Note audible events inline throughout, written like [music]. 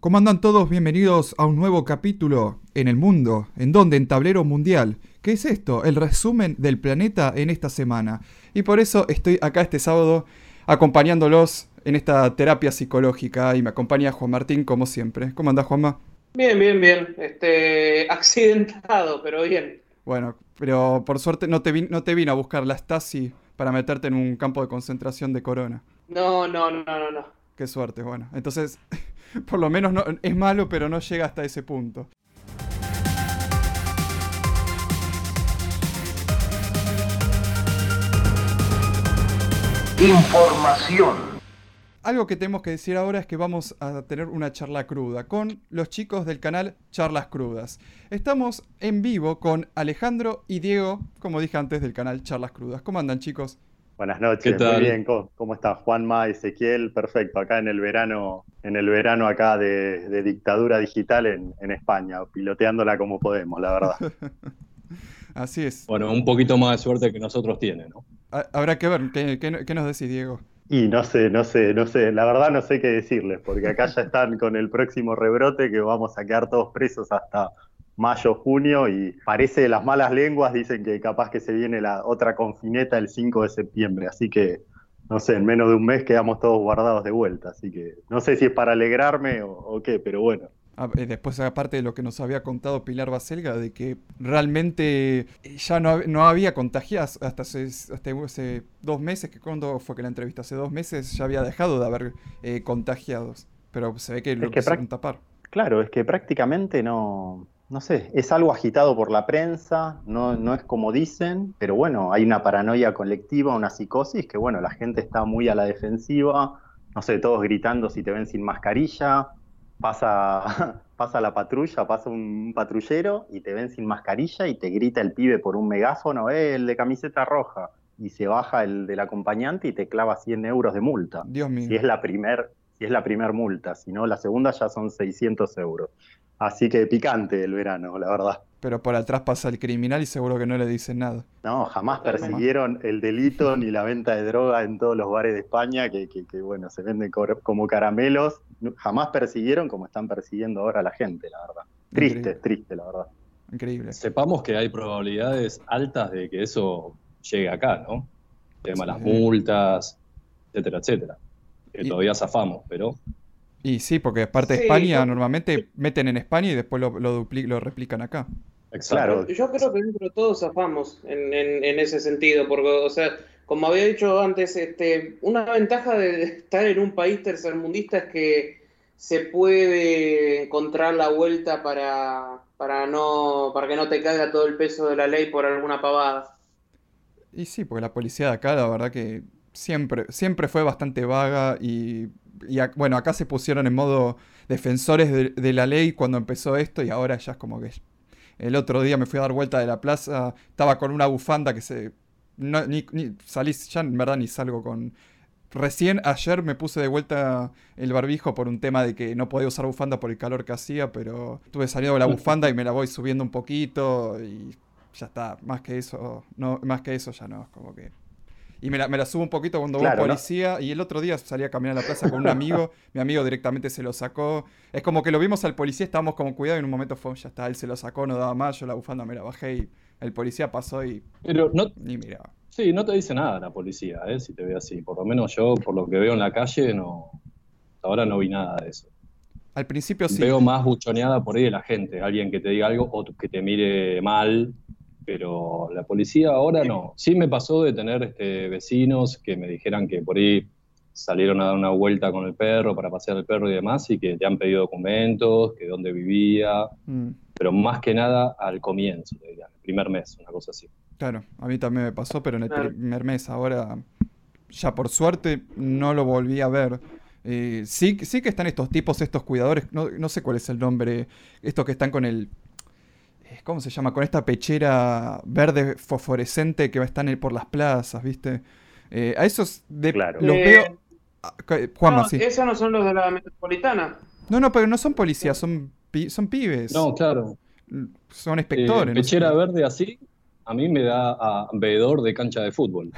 ¿Cómo andan todos? Bienvenidos a un nuevo capítulo en el mundo. ¿En dónde? En Tablero Mundial. ¿Qué es esto? El resumen del planeta en esta semana. Y por eso estoy acá este sábado acompañándolos en esta terapia psicológica y me acompaña Juan Martín como siempre. ¿Cómo anda Juanma? Bien, bien, bien. Este, accidentado, pero bien. Bueno, pero por suerte no te, no te vino a buscar la Stasi para meterte en un campo de concentración de corona. No, no, no, no, no. Qué suerte, bueno. Entonces, [laughs] por lo menos no, es malo, pero no llega hasta ese punto. Información. Algo que tenemos que decir ahora es que vamos a tener una charla cruda con los chicos del canal Charlas Crudas. Estamos en vivo con Alejandro y Diego, como dije antes, del canal Charlas Crudas. ¿Cómo andan chicos? Buenas noches, muy bien. ¿Cómo, cómo está Juanma, Ezequiel? Perfecto, acá en el verano, en el verano acá de, dictadura digital en, España, piloteándola como podemos, la verdad. [laughs] Así es. Bueno, un poquito más de suerte que nosotros tienen, ¿no? Habrá que ver, ¿qué, nos decís, Diego? Y no sé, no sé, no sé, la verdad no sé qué decirles, porque acá ya están con el próximo rebrote que vamos a quedar todos presos hasta mayo, junio y parece las malas lenguas dicen que capaz que se viene la otra confineta el 5 de septiembre, así que no sé, en menos de un mes quedamos todos guardados de vuelta, así que no sé si es para alegrarme o, qué, pero bueno. Ah, eh, después, aparte de lo que nos había contado Pilar Baselga, de que realmente ya no, no había contagiadas hasta hace, dos meses, que cuando fue que la entrevista, hace dos meses ya había dejado de haber eh, contagiados, pero se ve que lo quisieron tapar. Claro, es que prácticamente no, no sé, es algo agitado por la prensa, no, no, es como dicen, pero bueno, hay una paranoia colectiva, una psicosis, que bueno, la gente está muy a la defensiva, no sé, todos gritando si te ven sin mascarilla, pasa, [laughs] pasa la patrulla, pasa un patrullero y te ven sin mascarilla y te grita el pibe por un megáfono, eh, el de camiseta roja, y se baja el del acompañante y te clava 100 euros de multa. Dios mío. Si es la primer, si es la primer multa, si no, la segunda ya son 600 euros. Así que picante el verano, la verdad. Pero por atrás pasa el criminal y seguro que no le dicen nada. No, jamás persiguieron el delito ni la venta de droga en todos los bares de España, que, bueno, se venden como caramelos. Jamás persiguieron como están persiguiendo ahora a la gente, la verdad. Triste, triste, la verdad. Increíble. Sepamos que hay probabilidades altas de que eso llegue acá, ¿no? El tema de las multas, etcétera, etcétera. Que todavía zafamos, pero y sí, porque aparte de España normalmente meten en España y después lo, lo, lo replican acá. Claro. Yo creo que dentro de todos zafamos en, en, ese sentido, porque, o sea, como había dicho antes, este, una ventaja de estar en un país tercermundista es que se puede encontrar la vuelta para, para, no, para que no te caiga todo el peso de la ley por alguna pavada. Y sí, porque la policía de acá, la verdad que siempre, siempre fue bastante vaga y y bueno, acá se pusieron en modo defensores de, la ley cuando empezó esto y ahora ya es como que... El otro día me fui a dar vuelta de la plaza, estaba con una bufanda que se... ni, salí, ya en verdad ni salgo con... Recién ayer me puse de vuelta el barbijo por un tema de que no podía usar bufanda por el calor que hacía, pero estuve saliendo de la bufanda y me la voy subiendo un poquito y ya está. Más que eso, no, más que eso ya no, es como que y me la, subo un poquito cuando voy policía. Y el otro día salí a caminar a la plaza con un amigo. [laughs] mi amigo directamente se lo sacó. Es como que lo vimos al policía, estábamos como cuidado y en un momento fue, ya está, él se lo sacó, no daba más. Yo la bufanda me la bajé y el policía pasó y. Pero no. Ni miraba. Sí, no te dice nada la policía, ¿eh? si te ve así. Por lo menos yo, por lo que veo en la calle, no. Ahora no vi nada de eso. Al principio sí. Veo más buchoneada por ahí de la gente. Alguien que te diga algo o que te mire mal pero la policía ahora no. Sí me pasó de tener este, vecinos que me dijeran que por ahí salieron a dar una vuelta con el perro para pasear el perro y demás y que te han pedido documentos, que dónde vivía, mm. pero más que nada al comienzo, el primer mes, una cosa así. Claro, a mí también me pasó, pero en el primer mes ahora ya por suerte no lo volví a ver. Eh, sí, sí que están estos tipos, estos cuidadores, no, no sé cuál es el nombre, estos que están con el ¿Cómo se llama? Con esta pechera verde fosforescente que va a estar por las plazas, ¿viste? Eh, a esos de, claro. los veo. Eh, ah, Juanma, no, Esos no son los de la metropolitana. No, no, pero no son policías, son, son pibes. No, claro. Son inspectores. Eh, pechera verde así, a mí me da a veedor de cancha de fútbol.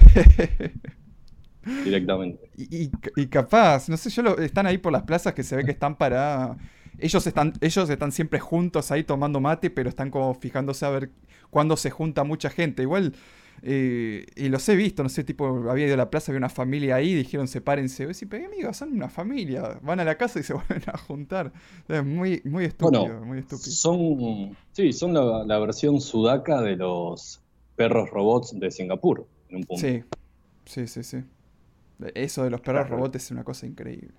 [laughs] Directamente. Y, y, capaz, no sé, yo lo, están ahí por las plazas que se ve que están para ellos están, ellos están siempre juntos ahí tomando mate, pero están como fijándose a ver cuándo se junta mucha gente. Igual, eh, y los he visto, no sé, tipo, había ido a la plaza, había una familia ahí, dijeron sepárense. Y pero amigos, son una familia, van a la casa y se [laughs] vuelven a juntar. Es muy, muy estúpido, muy estúpido. Son, sí, son la, versión sudaca de los perros robots de Singapur, en un punto. Sí, sí, sí, sí. Eso de los perros robots es una cosa increíble.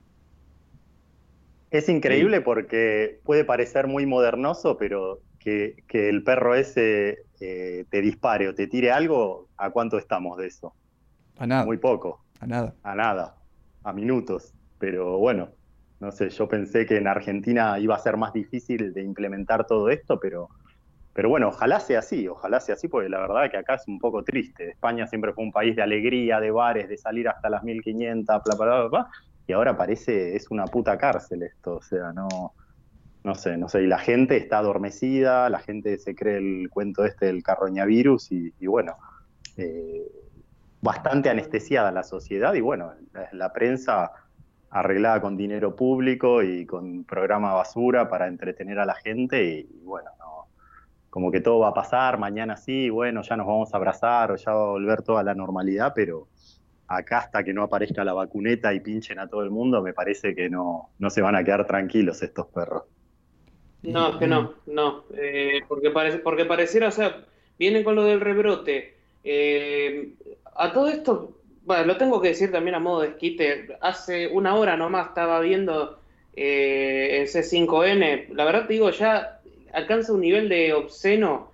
Es increíble porque puede parecer muy modernoso, pero que, el perro ese eh, te dispare o te tire algo, ¿a cuánto estamos de eso? A nada. Muy poco. A nada. A nada. A minutos. Pero bueno, no sé, yo pensé que en Argentina iba a ser más difícil de implementar todo esto, pero, pero bueno, ojalá sea así, ojalá sea así, porque la verdad que acá es un poco triste. España siempre fue un país de alegría, de bares, de salir hasta las 1500, bla, bla, bla, bla, y ahora parece, es una puta cárcel esto, o sea, no, no sé, no sé, y la gente está adormecida, la gente se cree el cuento este del carroñavirus y, y bueno, eh, bastante anestesiada la sociedad y bueno, la, prensa arreglada con dinero público y con programa basura para entretener a la gente y, bueno, no, como que todo va a pasar, mañana sí, bueno, ya nos vamos a abrazar o ya va a volver toda la normalidad, pero acá hasta que no aparezca la vacuneta y pinchen a todo el mundo, me parece que no, no se van a quedar tranquilos estos perros. No, es que no, no, eh, porque, parece, porque pareciera, o sea, vienen con lo del rebrote. Eh, a todo esto, bueno, lo tengo que decir también a modo de esquite, hace una hora nomás estaba viendo eh, en C5N, la verdad te digo, ya alcanza un nivel de obsceno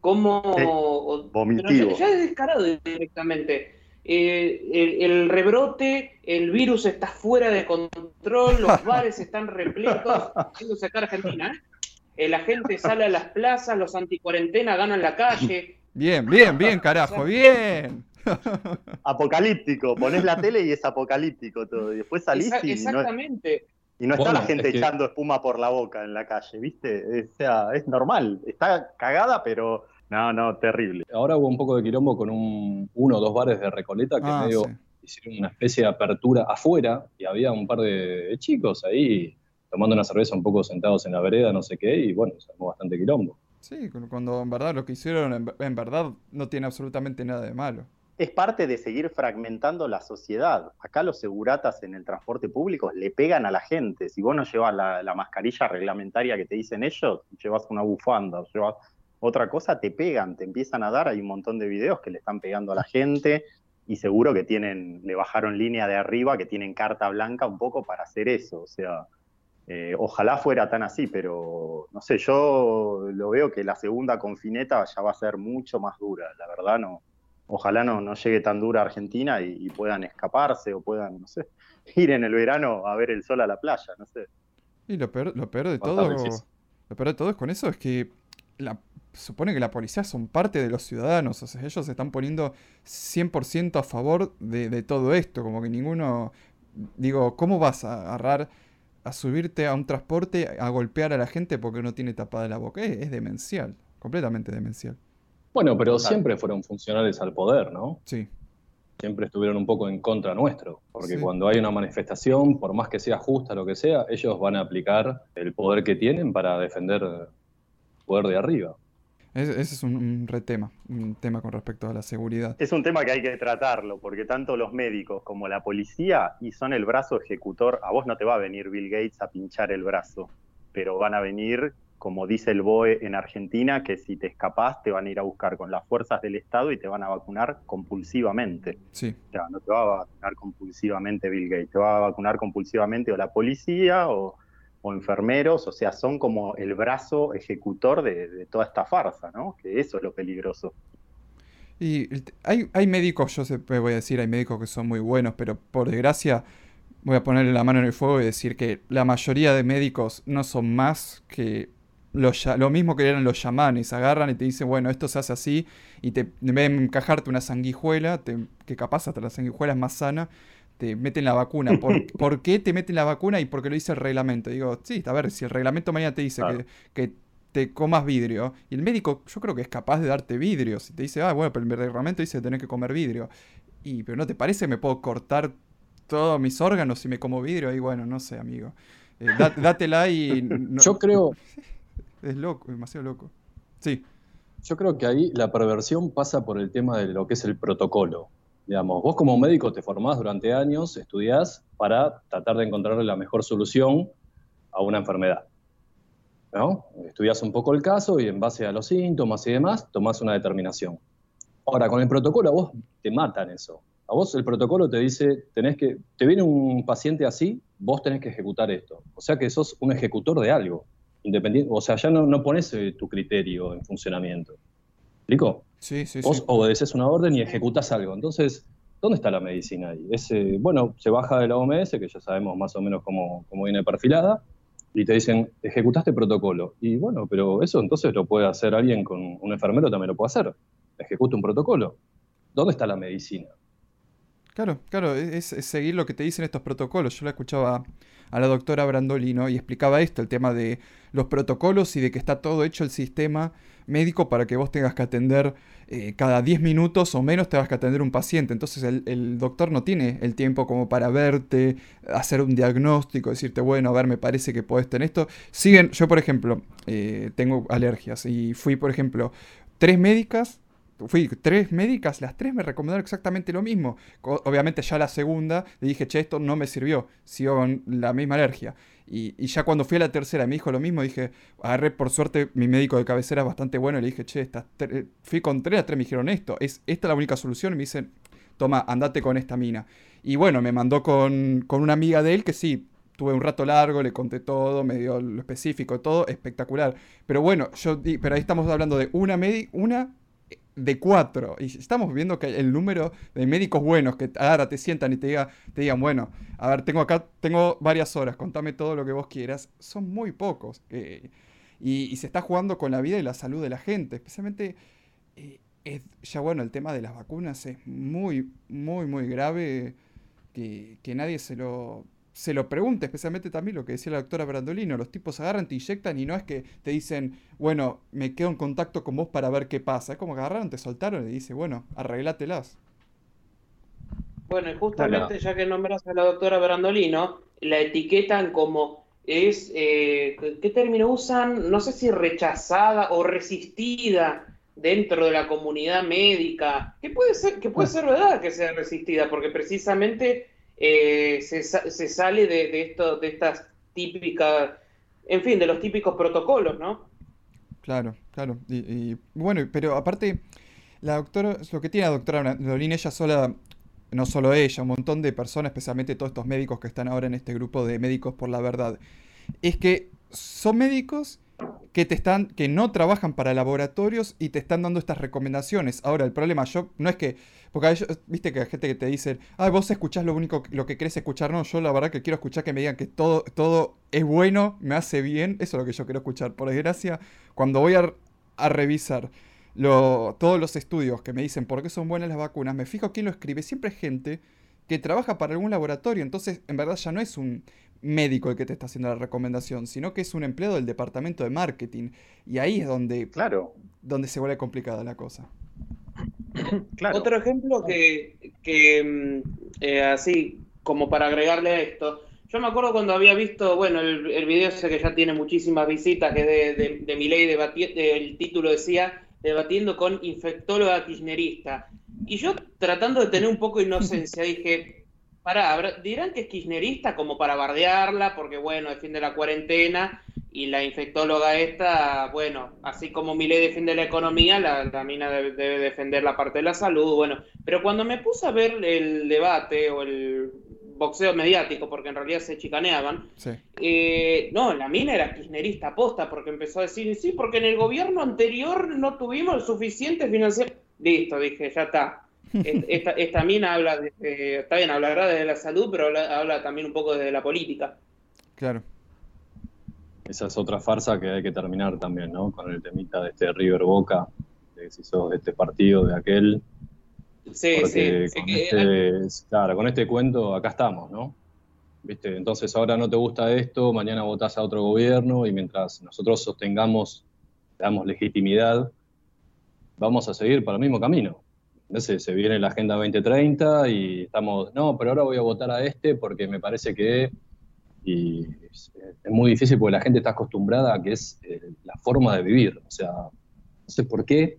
como... vomitivo. ya es descarado directamente. Eh, el, rebrote, el virus está fuera de control, los [laughs] bares están repletos, haciendo sacar Argentina. ¿eh? la gente sale a las plazas, los anticuarentena ganan la calle. Bien, bien, bien, carajo, bien. [laughs] Apocalíptico, pones la tele y es apocalíptico todo. Y después salís y Exactamente. No, y no está la gente echando espuma por la boca en la calle, ¿viste? O sea, es normal. Está cagada, pero no, no, terrible. Ahora hubo un poco de quilombo con un, uno o dos bares de Recoleta que ah, medio hicieron una especie de apertura afuera y había un par de, chicos ahí tomando una cerveza un poco sentados en la vereda, no sé qué, y bueno, se armó bastante quilombo. Sí, cuando en verdad lo que hicieron en, verdad no tiene absolutamente nada de malo. Es parte de seguir fragmentando la sociedad. Acá los seguratas en el transporte público le pegan a la gente. Si vos no llevas la, la mascarilla reglamentaria que te dicen ellos, llevas una bufanda, llevas otra cosa, te pegan, te empiezan a dar, hay un montón de videos que le están pegando a la gente y seguro que tienen, le bajaron línea de arriba, que tienen carta blanca un poco para hacer eso, o sea, eh, ojalá fuera tan así, pero no sé, yo lo veo que la segunda confineta ya va a ser mucho más dura, la verdad no, ojalá no, no llegue tan dura a Argentina y, puedan escaparse o puedan, no sé, [laughs] ir en el verano a ver el sol a la playa, no sé. Y lo peor, lo peor de todo, lo peor de todo es con eso es que la, supone que la policía son parte de los ciudadanos, o sea, ellos se están poniendo 100% a favor de, todo esto, como que ninguno, digo, ¿cómo vas a agarrar, a subirte a un transporte, a golpear a la gente porque no tiene tapada la boca? Es, demencial, completamente demencial. Bueno, pero siempre fueron funcionales al poder, ¿no? Sí. Siempre estuvieron un poco en contra nuestro, porque cuando hay una manifestación, por más que sea justa lo que sea, ellos van a aplicar el poder que tienen para defender el poder de arriba ese es un, retema, un tema con respecto a la seguridad. Es un tema que hay que tratarlo, porque tanto los médicos como la policía y son el brazo ejecutor. A vos no te va a venir Bill Gates a pinchar el brazo, pero van a venir, como dice el BOE en Argentina, que si te escapás te van a ir a buscar con las fuerzas del Estado y te van a vacunar compulsivamente. Sí. O sea, no te va a vacunar compulsivamente Bill Gates, te va a vacunar compulsivamente o la policía o o enfermeros, o sea, son como el brazo ejecutor de, toda esta farsa, ¿no? Que eso es lo peligroso. Y hay, hay médicos, yo sé, voy a decir, hay médicos que son muy buenos, pero por desgracia voy a ponerle la mano en el fuego y decir que la mayoría de médicos no son más que lo, lo mismo que eran los chamanes, agarran y te dicen, bueno, esto se hace así, y te, en vez de encajarte una sanguijuela, que capaz hasta la sanguijuela es más sana, te meten la vacuna. [laughs] ¿Por, qué te meten la vacuna y por qué lo dice el reglamento? Digo, sí, a ver, si el reglamento mañana te dice que, te comas vidrio, y el médico yo creo que es capaz de darte vidrio. Si te dice, ah, bueno, pero el reglamento dice que tenés que comer vidrio. Y, pero ¿no te parece que me puedo cortar todos mis órganos si me como vidrio? Y bueno, no sé, amigo. Eh, [laughs] dátela y... Yo creo... [laughs] Es loco, demasiado loco. Sí. Yo creo que ahí la perversión pasa por el tema de lo que es el protocolo. Digamos, vos como médico te formás durante años, estudiás para tratar de encontrar la mejor solución a una enfermedad. ¿no? Estudias un poco el caso y en base a los síntomas y demás, tomás una determinación. Ahora, con el protocolo a vos te matan eso. A vos el protocolo te dice, tenés que, te viene un paciente así, vos tenés que ejecutar esto. O sea que sos un ejecutor de algo. Independiente, o sea, ya no, no pones eh, tu criterio en funcionamiento. ¿Explico? Sí, sí, Vos obedeces una orden y ejecutas algo. Entonces, ¿dónde está la medicina ahí? Es, bueno, se baja de la OMS, que ya sabemos más o menos cómo, cómo viene perfilada, y te dicen, ejecutaste protocolo. Y bueno, pero eso entonces lo puede hacer alguien con un enfermero, también lo puede hacer. Ejecuta un protocolo. ¿Dónde está la medicina? Claro, claro, es, seguir lo que te dicen estos protocolos. Yo la escuchaba a la doctora Brandolino y explicaba esto, el tema de los protocolos y de que está todo hecho el sistema médico para que vos tengas que atender eh, cada 10 minutos o menos tengas que atender un paciente. Entonces el, doctor no tiene el tiempo como para verte, hacer un diagnóstico, decirte, bueno, a ver, me parece que puedes tener esto. Siguen, yo por ejemplo, eh, tengo alergias y fui, por ejemplo, tres médicas fui tres médicas, las tres me recomendaron exactamente lo mismo. Obviamente ya la segunda le dije, che, esto no me sirvió, sigo con la misma alergia. Y, ya cuando fui a la tercera me dijo lo mismo, dije, agarré, por suerte mi médico de cabecera es bastante bueno, le dije, che, estas fui con tres, las tres me dijeron esto, es esta la única solución, y me dicen, toma, andate con esta mina. Y bueno, me mandó con, con una amiga de él que sí, tuve un rato largo, le conté todo, me dio lo específico, todo espectacular. Pero bueno, yo pero ahí estamos hablando de una, una de cuatro. Y estamos viendo que el número de médicos buenos que ahora te sientan y te, diga, te digan, bueno, a ver, tengo acá, tengo varias horas, contame todo lo que vos quieras, son muy pocos. y, se está jugando con la vida y la salud de la gente, especialmente... Eh, ya bueno, el tema de las vacunas es muy, muy, muy grave que nadie se lo, se lo pregunte, especialmente también lo que decía la doctora Brandolino, los tipos agarran, te inyectan y no es que te dicen, bueno, me quedo en contacto con vos para ver qué pasa, es como que agarraron, te soltaron y dice, bueno, arreglátelas. Bueno, y justamente ya que nombras a la doctora Brandolino, la etiquetan como es, eh, ¿qué término usan? No sé si rechazada o resistida dentro de la comunidad médica, que puede ser, que puede ser verdad que sea resistida, porque precisamente eh, se, sale de, esto, de estas típicas, en fin, de los típicos protocolos, ¿no? Claro, claro. Y, bueno, pero aparte, la doctora, lo que tiene la doctora Dolina, ella sola, no solo ella, un montón de personas, especialmente todos estos médicos que están ahora en este grupo de médicos por la verdad, es que son médicos que te están, que no trabajan para laboratorios y te están dando estas recomendaciones. Ahora, el problema yo no es que, porque hay, viste que hay gente que te dice, ah, vos escuchás lo único, lo que querés escuchar, no, yo la verdad que quiero escuchar que me digan que todo, todo es bueno, me hace bien, eso es lo que yo quiero escuchar. Por desgracia, cuando voy a, revisar lo, todos los estudios que me dicen por qué son buenas las vacunas, me fijo quién lo escribe, siempre es gente que trabaja para algún laboratorio, entonces en verdad ya no es un médico el que te está haciendo la recomendación, sino que es un empleado del departamento de marketing. Y ahí es donde, claro. donde se vuelve complicada la cosa. [coughs] Otro ejemplo que, mm, eh, así como para agregarle a esto, yo me acuerdo cuando había visto, bueno, el, video ese que ya tiene muchísimas visitas, que es de, de, mi ley, el título decía, debatiendo con infectóloga kirchnerista. Y yo tratando de tener un poco de inocencia, dije, dirán que es kirchnerista como para bardearla, porque bueno, defiende la cuarentena, y la infectóloga esta, bueno, así como ley defiende la economía, la, la mina debe, defender la parte de la salud, bueno. Pero cuando me puse a ver el debate o el boxeo mediático, porque en realidad se chicaneaban, eh, no, la mina era kirchnerista aposta, porque empezó a decir, sí, porque en el gobierno anterior no tuvimos el suficiente financiamiento. Listo, dije, ya está esta, esta mina habla, de, está bien, hablará de la salud, pero habla, también un poco de la política. Claro. Esa es otra farsa que hay que terminar también, ¿no? Con el temita de este River Boca, de si sos de este partido, de aquel. Sí, sí. Este, claro, con este cuento acá estamos, ¿no? ¿Viste? Entonces ahora no te gusta esto, mañana votás a otro gobierno y mientras nosotros sostengamos, damos legitimidad, vamos a seguir para el mismo camino se viene la Agenda 2030 y estamos, no, pero ahora voy a votar a este porque me parece que y es, muy difícil porque la gente está acostumbrada a que es eh, la forma de vivir. O sea, no sé por qué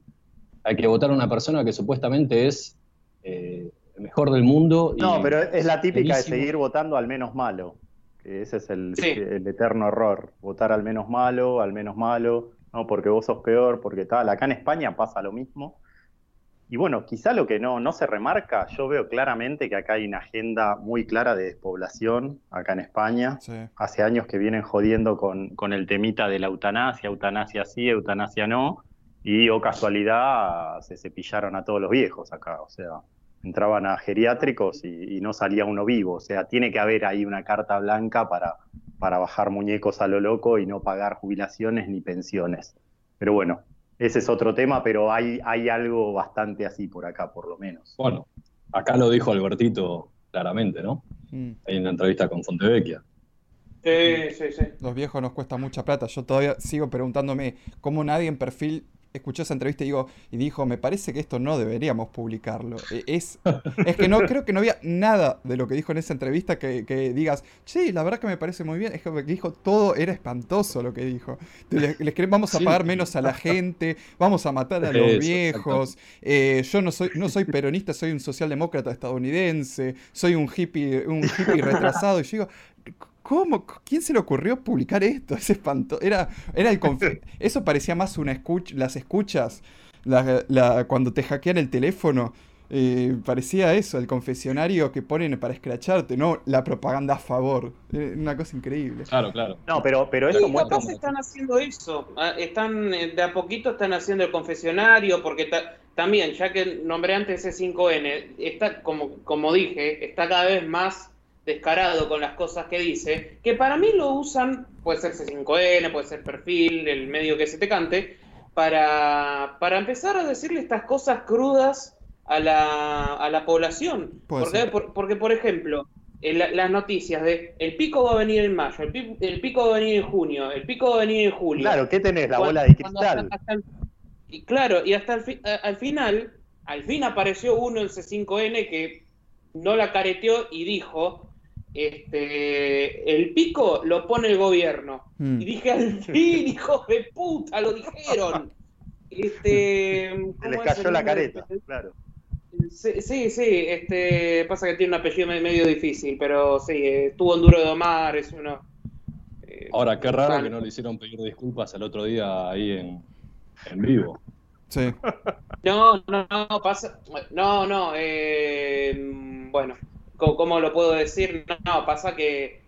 hay que votar a una persona que supuestamente es eh, el mejor del mundo. no, pero es la típica de seguir votando al menos malo. Que ese es el, el, eterno error. Votar al menos malo, al menos malo, no porque vos sos peor, porque tal. Acá en España pasa lo mismo. Y bueno, quizá lo que no, no se remarca, yo veo claramente que acá hay una agenda muy clara de despoblación, acá en España. Hace años que vienen jodiendo con, con, el temita de la eutanasia, eutanasia sí, eutanasia no, y o oh casualidad se cepillaron a todos los viejos acá, o sea, entraban a geriátricos y, no salía uno vivo, o sea, tiene que haber ahí una carta blanca para, para bajar muñecos a lo loco y no pagar jubilaciones ni pensiones. Pero bueno, ese es otro tema, pero hay, hay algo bastante así por acá, por lo menos. Bueno, acá lo dijo Albertito claramente, ¿no? Mm. en la entrevista con Fontevecchia. Sí, sí, sí. Los viejos nos cuesta mucha plata. Yo todavía sigo preguntándome cómo nadie en perfil escuché esa entrevista y, digo, y dijo, me parece que esto no deberíamos publicarlo. E, es, es que no [laughs] creo que no había nada de lo que dijo en esa entrevista que, digas, sí, la verdad que me parece muy bien. Es que dijo, todo era espantoso lo que dijo. Les, vamos a pagar menos a la [laughs] gente, vamos a matar a los viejos. Eh, yo no soy, no soy peronista, soy un socialdemócrata estadounidense, soy un hippie, un hippie retrasado. Y yo digo, ¿Cómo? ¿Quién se le ocurrió publicar esto? [laughs] Es espantoso. Era, era el [laughs] Eso parecía más una escucha, las escuchas, cuando te hackean el teléfono. Eh, parecía eso, el confesionario que ponen para escracharte, no la propaganda a favor. Eh, una cosa increíble. Claro, claro. No, pero, pero eso muestra. están haciendo eso. Ah, están, eh, de a poquito están haciendo el confesionario, porque también, ya que nombré antes ese 5N, está, como, como dije, está cada vez más descarado con las cosas que dice, que para mí lo usan, puede ser C5N, puede ser perfil, el medio que se te cante, para, para empezar a decirle estas cosas crudas a la, a la población. Porque, porque, por ejemplo, las noticias de el pico va a venir en mayo, el pico, va a venir en junio, el pico va a venir en julio. Claro, ¿qué tenés? La bola de cristal. y claro, y hasta el al final, al fin apareció uno en C5N que no la careteó y dijo, este, el pico lo pone el gobierno. Mm. Y dije, al fin, [laughs] hijo de puta, lo dijeron. Este, Se les cayó la careta, claro. Sí, sí, este, pasa que tiene un apellido medio difícil, pero sí, estuvo en duro de domar, es uno. Eh, Ahora, qué raro que no le hicieron pedir disculpas el otro día ahí en, en vivo. Sí. No, no, no, pasa. No, no, eh, bueno, ¿Cómo, lo puedo decir? No, pasa que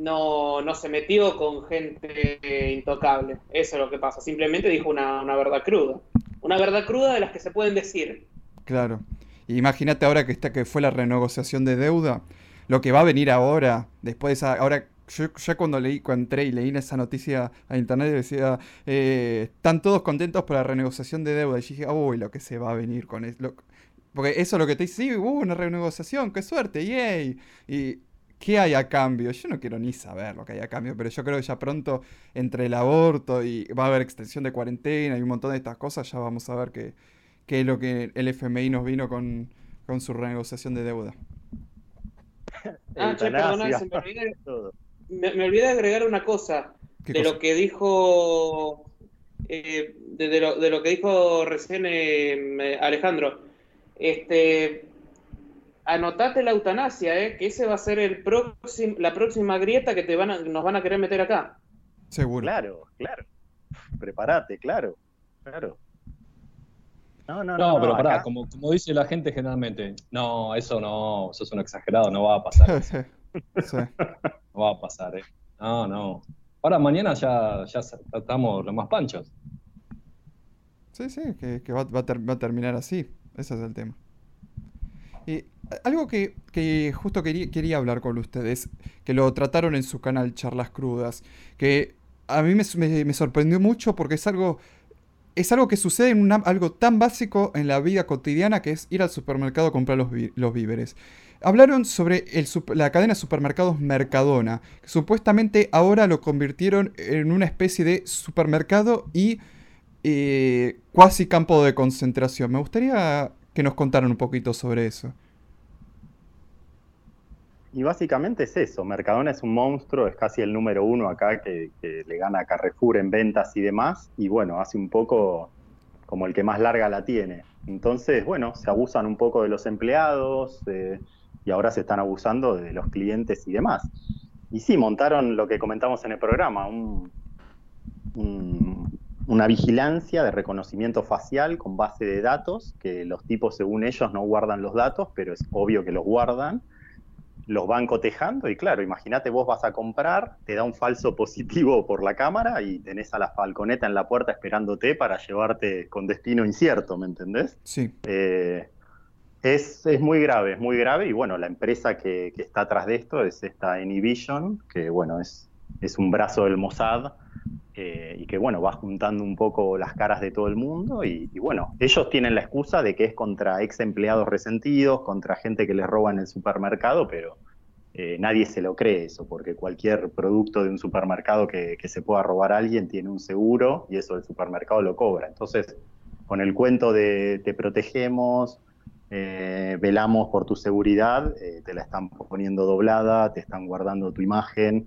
no, no se metió con gente intocable. Eso es lo que pasa. Simplemente dijo una, verdad cruda. Una verdad cruda de las que se pueden decir. Claro. Imagínate ahora que, está, que fue la renegociación de deuda. Lo que va a venir ahora, después de esa. Ahora, yo ya cuando leí, cuando entré y leí esa noticia a internet decía, eh, están todos contentos por la renegociación de deuda. Y dije, uy, lo que se va a venir con eso. Porque eso es lo que te dice, sí, hubo una renegociación, qué suerte, yay. Y ¿qué hay a cambio? Yo no quiero ni saber lo que hay a cambio, pero yo creo que ya pronto, entre el aborto y va a haber extensión de cuarentena y un montón de estas cosas, ya vamos a ver qué, qué es lo que el FMI nos vino con, su renegociación de deuda. [laughs] Ah, che, perdona, me olvidé, [laughs] me, olvidé de agregar una cosa de lo que dijo eh, de, lo, de, lo, que dijo recién eh, Alejandro este, anotate la eutanasia, ¿eh? que ese va a ser el próximo, la próxima grieta que te van nos van a querer meter acá. Seguro. Claro, claro. Prepárate, claro, claro. No, no, no. No, pero pará, como, como, dice la gente generalmente, no, eso no, eso es un exagerado, no va a pasar. [laughs] No va a pasar, ¿eh? No, no. Ahora mañana ya, ya estamos los más panchos. Sí, sí, que, va, va a terminar así. Ese es el tema. Y algo que, justo quería, quería, hablar con ustedes, que lo trataron en su canal Charlas Crudas, que a mí me, sorprendió mucho porque es algo, es algo que sucede en algo tan básico en la vida cotidiana que es ir al supermercado a comprar los, los víveres. Hablaron sobre la cadena de supermercados Mercadona, que supuestamente ahora lo convirtieron en una especie de supermercado y eh, cuasi campo de concentración. Me gustaría que nos contaran un poquito sobre eso. Y básicamente es eso, Mercadona es un monstruo, es casi el número uno acá que, le gana a Carrefour en ventas y demás, y bueno, hace un poco como el que más larga la tiene. Entonces, bueno, se abusan un poco de los empleados eh, y ahora se están abusando de los clientes y demás. Y sí, montaron lo que comentamos en el programa, una vigilancia de reconocimiento facial con base de datos, que los tipos según ellos no guardan los datos, pero es obvio que los guardan los van cotejando y claro, imagínate vos vas a comprar, te da un falso positivo por la cámara y tenés a la falconeta en la puerta esperándote para llevarte con destino incierto, ¿me entendés? Sí. Eh, es, muy grave, es muy grave y bueno, la empresa que, está atrás de esto es esta Anyvision, que bueno, es, es un brazo del Mossad eh, y que bueno, va juntando un poco las caras de todo el mundo y, bueno, ellos tienen la excusa de que es contra ex empleados resentidos, contra gente que les roba en el supermercado, pero eh, nadie se lo cree eso, porque cualquier producto de un supermercado que, se pueda robar a alguien tiene un seguro y eso el supermercado lo cobra. Entonces, con el cuento de te protegemos, eh, velamos por tu seguridad, te la están poniendo doblada, te están guardando tu imagen.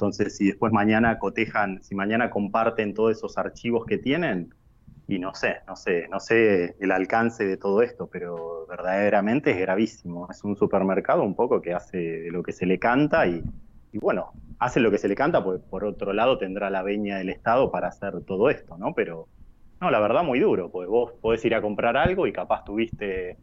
Entonces, si después mañana cotejan, si mañana comparten todos esos archivos que tienen, y no sé, no sé, no sé el alcance de todo esto, pero verdaderamente es gravísimo. Es un supermercado un poco que hace lo que se le canta y, bueno, hace lo que se le canta, pues por otro lado tendrá la veña del Estado para hacer todo esto, ¿no? Pero, no, la verdad muy duro, pues vos podés ir a comprar algo y capaz tuviste,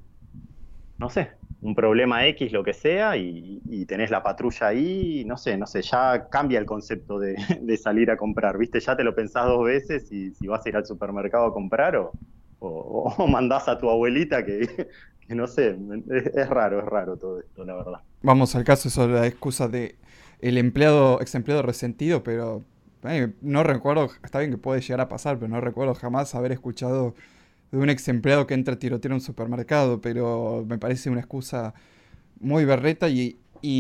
no sé, un problema X, lo que sea, y, tenés la patrulla ahí, no sé, no sé, ya cambia el concepto [laughs] de, salir a comprar, ¿viste? Ya te lo pensás dos veces y si vas a ir al supermercado a comprar o, o, [laughs] mandás a tu abuelita que, [laughs] no sé, es, raro, es raro todo esto, la verdad. Vamos al caso, eso la excusa de el empleado, ex empleado resentido, pero eh, no recuerdo, está bien que puede llegar a pasar, pero no recuerdo jamás haber escuchado de un ex empleado que entra a tirotear a un supermercado, pero me parece una excusa muy berreta y,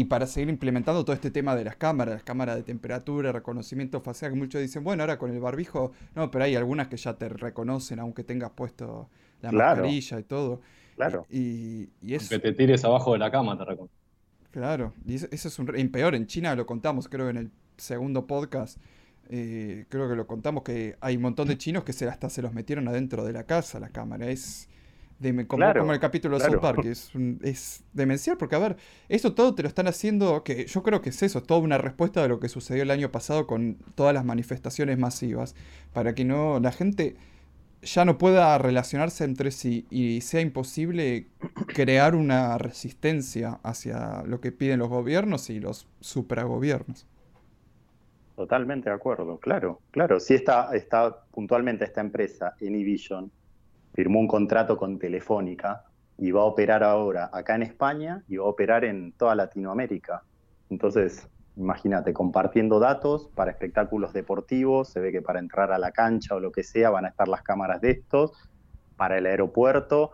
para seguir implementando todo este tema de las cámaras, las cámaras de temperatura, reconocimiento facial, que muchos dicen, bueno, ahora con el barbijo, no, pero hay algunas que ya te reconocen aunque tengas puesto la mascarilla y todo. Claro. Y, y eso... Que te tires abajo de la cama te. Claro, y eso, es un... Y peor, en China lo contamos creo en el segundo podcast, eh, creo que lo contamos que hay un montón de chinos que se, hasta se los metieron adentro de la casa la cámara. Es de, como, el capítulo de South Park, es, es demencial porque, a ver, eso todo te lo están haciendo, que yo creo que es eso, es toda una respuesta de lo que sucedió el año pasado con todas las manifestaciones masivas, para que no la gente ya no pueda relacionarse entre sí y sea imposible crear una resistencia hacia lo que piden los gobiernos y los supragobiernos. Totalmente de acuerdo, claro, claro. Si está, está puntualmente esta empresa, Anyvision, firmó un contrato con Telefónica y va a operar ahora acá en España y va a operar en toda Latinoamérica. Entonces, imagínate, compartiendo datos para espectáculos deportivos, se ve que para entrar a la cancha o lo que sea van a estar las cámaras de estos, para el aeropuerto,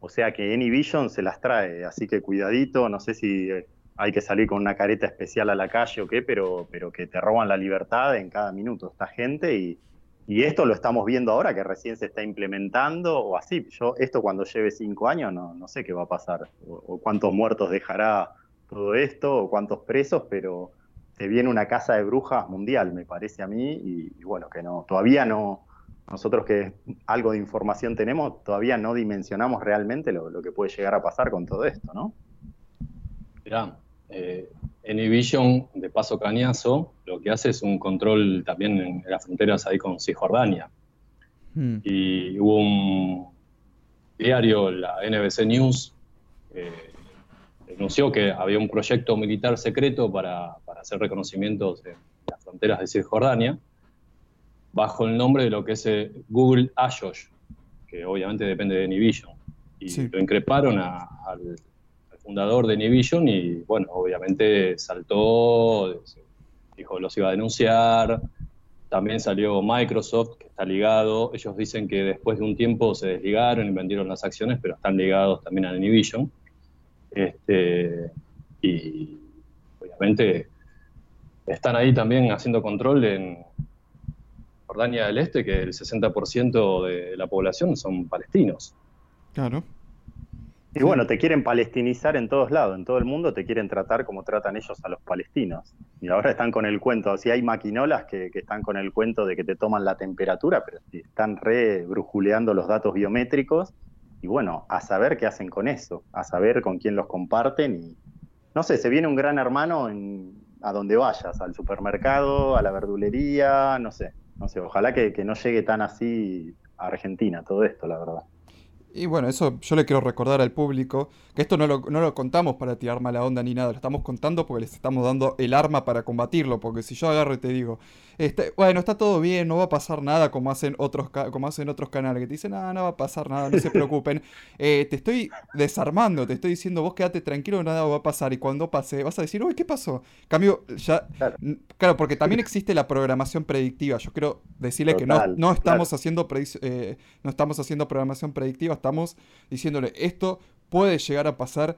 o sea que Anyvision se las trae, así que cuidadito, no sé si eh, hay que salir con una careta especial a la calle o qué, pero, pero que te roban la libertad en cada minuto esta gente y, esto lo estamos viendo ahora que recién se está implementando o así. Yo esto cuando lleve cinco años no, no sé qué va a pasar o, cuántos muertos dejará todo esto o cuántos presos, pero se viene una casa de brujas mundial, me parece a mí, y, bueno, que no, todavía no, nosotros que algo de información tenemos, todavía no dimensionamos realmente lo, lo que puede llegar a pasar con todo esto, ¿no? Mirá, eh, Anyvision, de paso cañazo, lo que hace es un control también en, las fronteras ahí con Cisjordania. Hmm. Y hubo un diario, la NBC News, eh, denunció que había un proyecto militar secreto para, hacer reconocimientos en las fronteras de Cisjordania, bajo el nombre de lo que es eh, Google Ashosh, que obviamente depende de Anyvision. Y lo increparon al fundador de Nivision y bueno, obviamente saltó, dijo los iba a denunciar, también salió Microsoft, que está ligado, ellos dicen que después de un tiempo se desligaron y vendieron las acciones, pero están ligados también a Nivision. Este, y obviamente están ahí también haciendo control en Jordania del Este, que el 60% de la población son palestinos. Claro. Y bueno, te quieren palestinizar en todos lados, en todo el mundo te quieren tratar como tratan ellos a los palestinos. Y ahora están con el cuento, si hay maquinolas que, están con el cuento de que te toman la temperatura, pero están re brujuleando los datos biométricos. Y bueno, a saber qué hacen con eso, a saber con quién los comparten. Y no sé, se viene un gran hermano a donde vayas, al supermercado, a la verdulería, no sé. No sé, ojalá que, que no llegue tan así a Argentina todo esto, la verdad. Y bueno, eso yo le quiero recordar al público, que esto no lo, no lo, contamos para tirar mala onda ni nada, lo estamos contando porque les estamos dando el arma para combatirlo, porque si yo agarro y te digo, este, bueno, está todo bien, no va a pasar nada como hacen otros, como hacen otros canales, que te dicen, no, no va a pasar nada, no se [laughs] preocupen, eh, te estoy desarmando, te estoy diciendo, vos quédate tranquilo, nada va a pasar, y cuando pase, vas a decir, uy, ¿qué pasó? Cambio, ya, claro, porque también existe la programación predictiva, yo quiero decirle que no, no estamos haciendo, eh, no estamos haciendo programación predictiva, estamos diciéndole, esto puede llegar a pasar,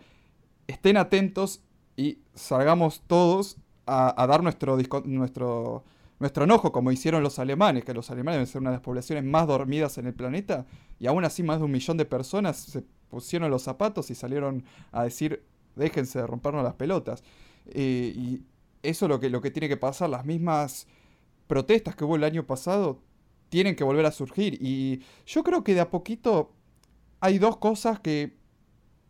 estén atentos y salgamos todos a, dar nuestro, nuestro, nuestro enojo, como hicieron los alemanes, que los alemanes deben ser una de las poblaciones más dormidas en el planeta, y aún así más de un millón de personas se pusieron los zapatos y salieron a decir, déjense de rompernos las pelotas. Eh, y eso es lo que, lo que tiene que pasar, las mismas protestas que hubo el año pasado tienen que volver a surgir. Y yo creo que de a poquito hay dos cosas que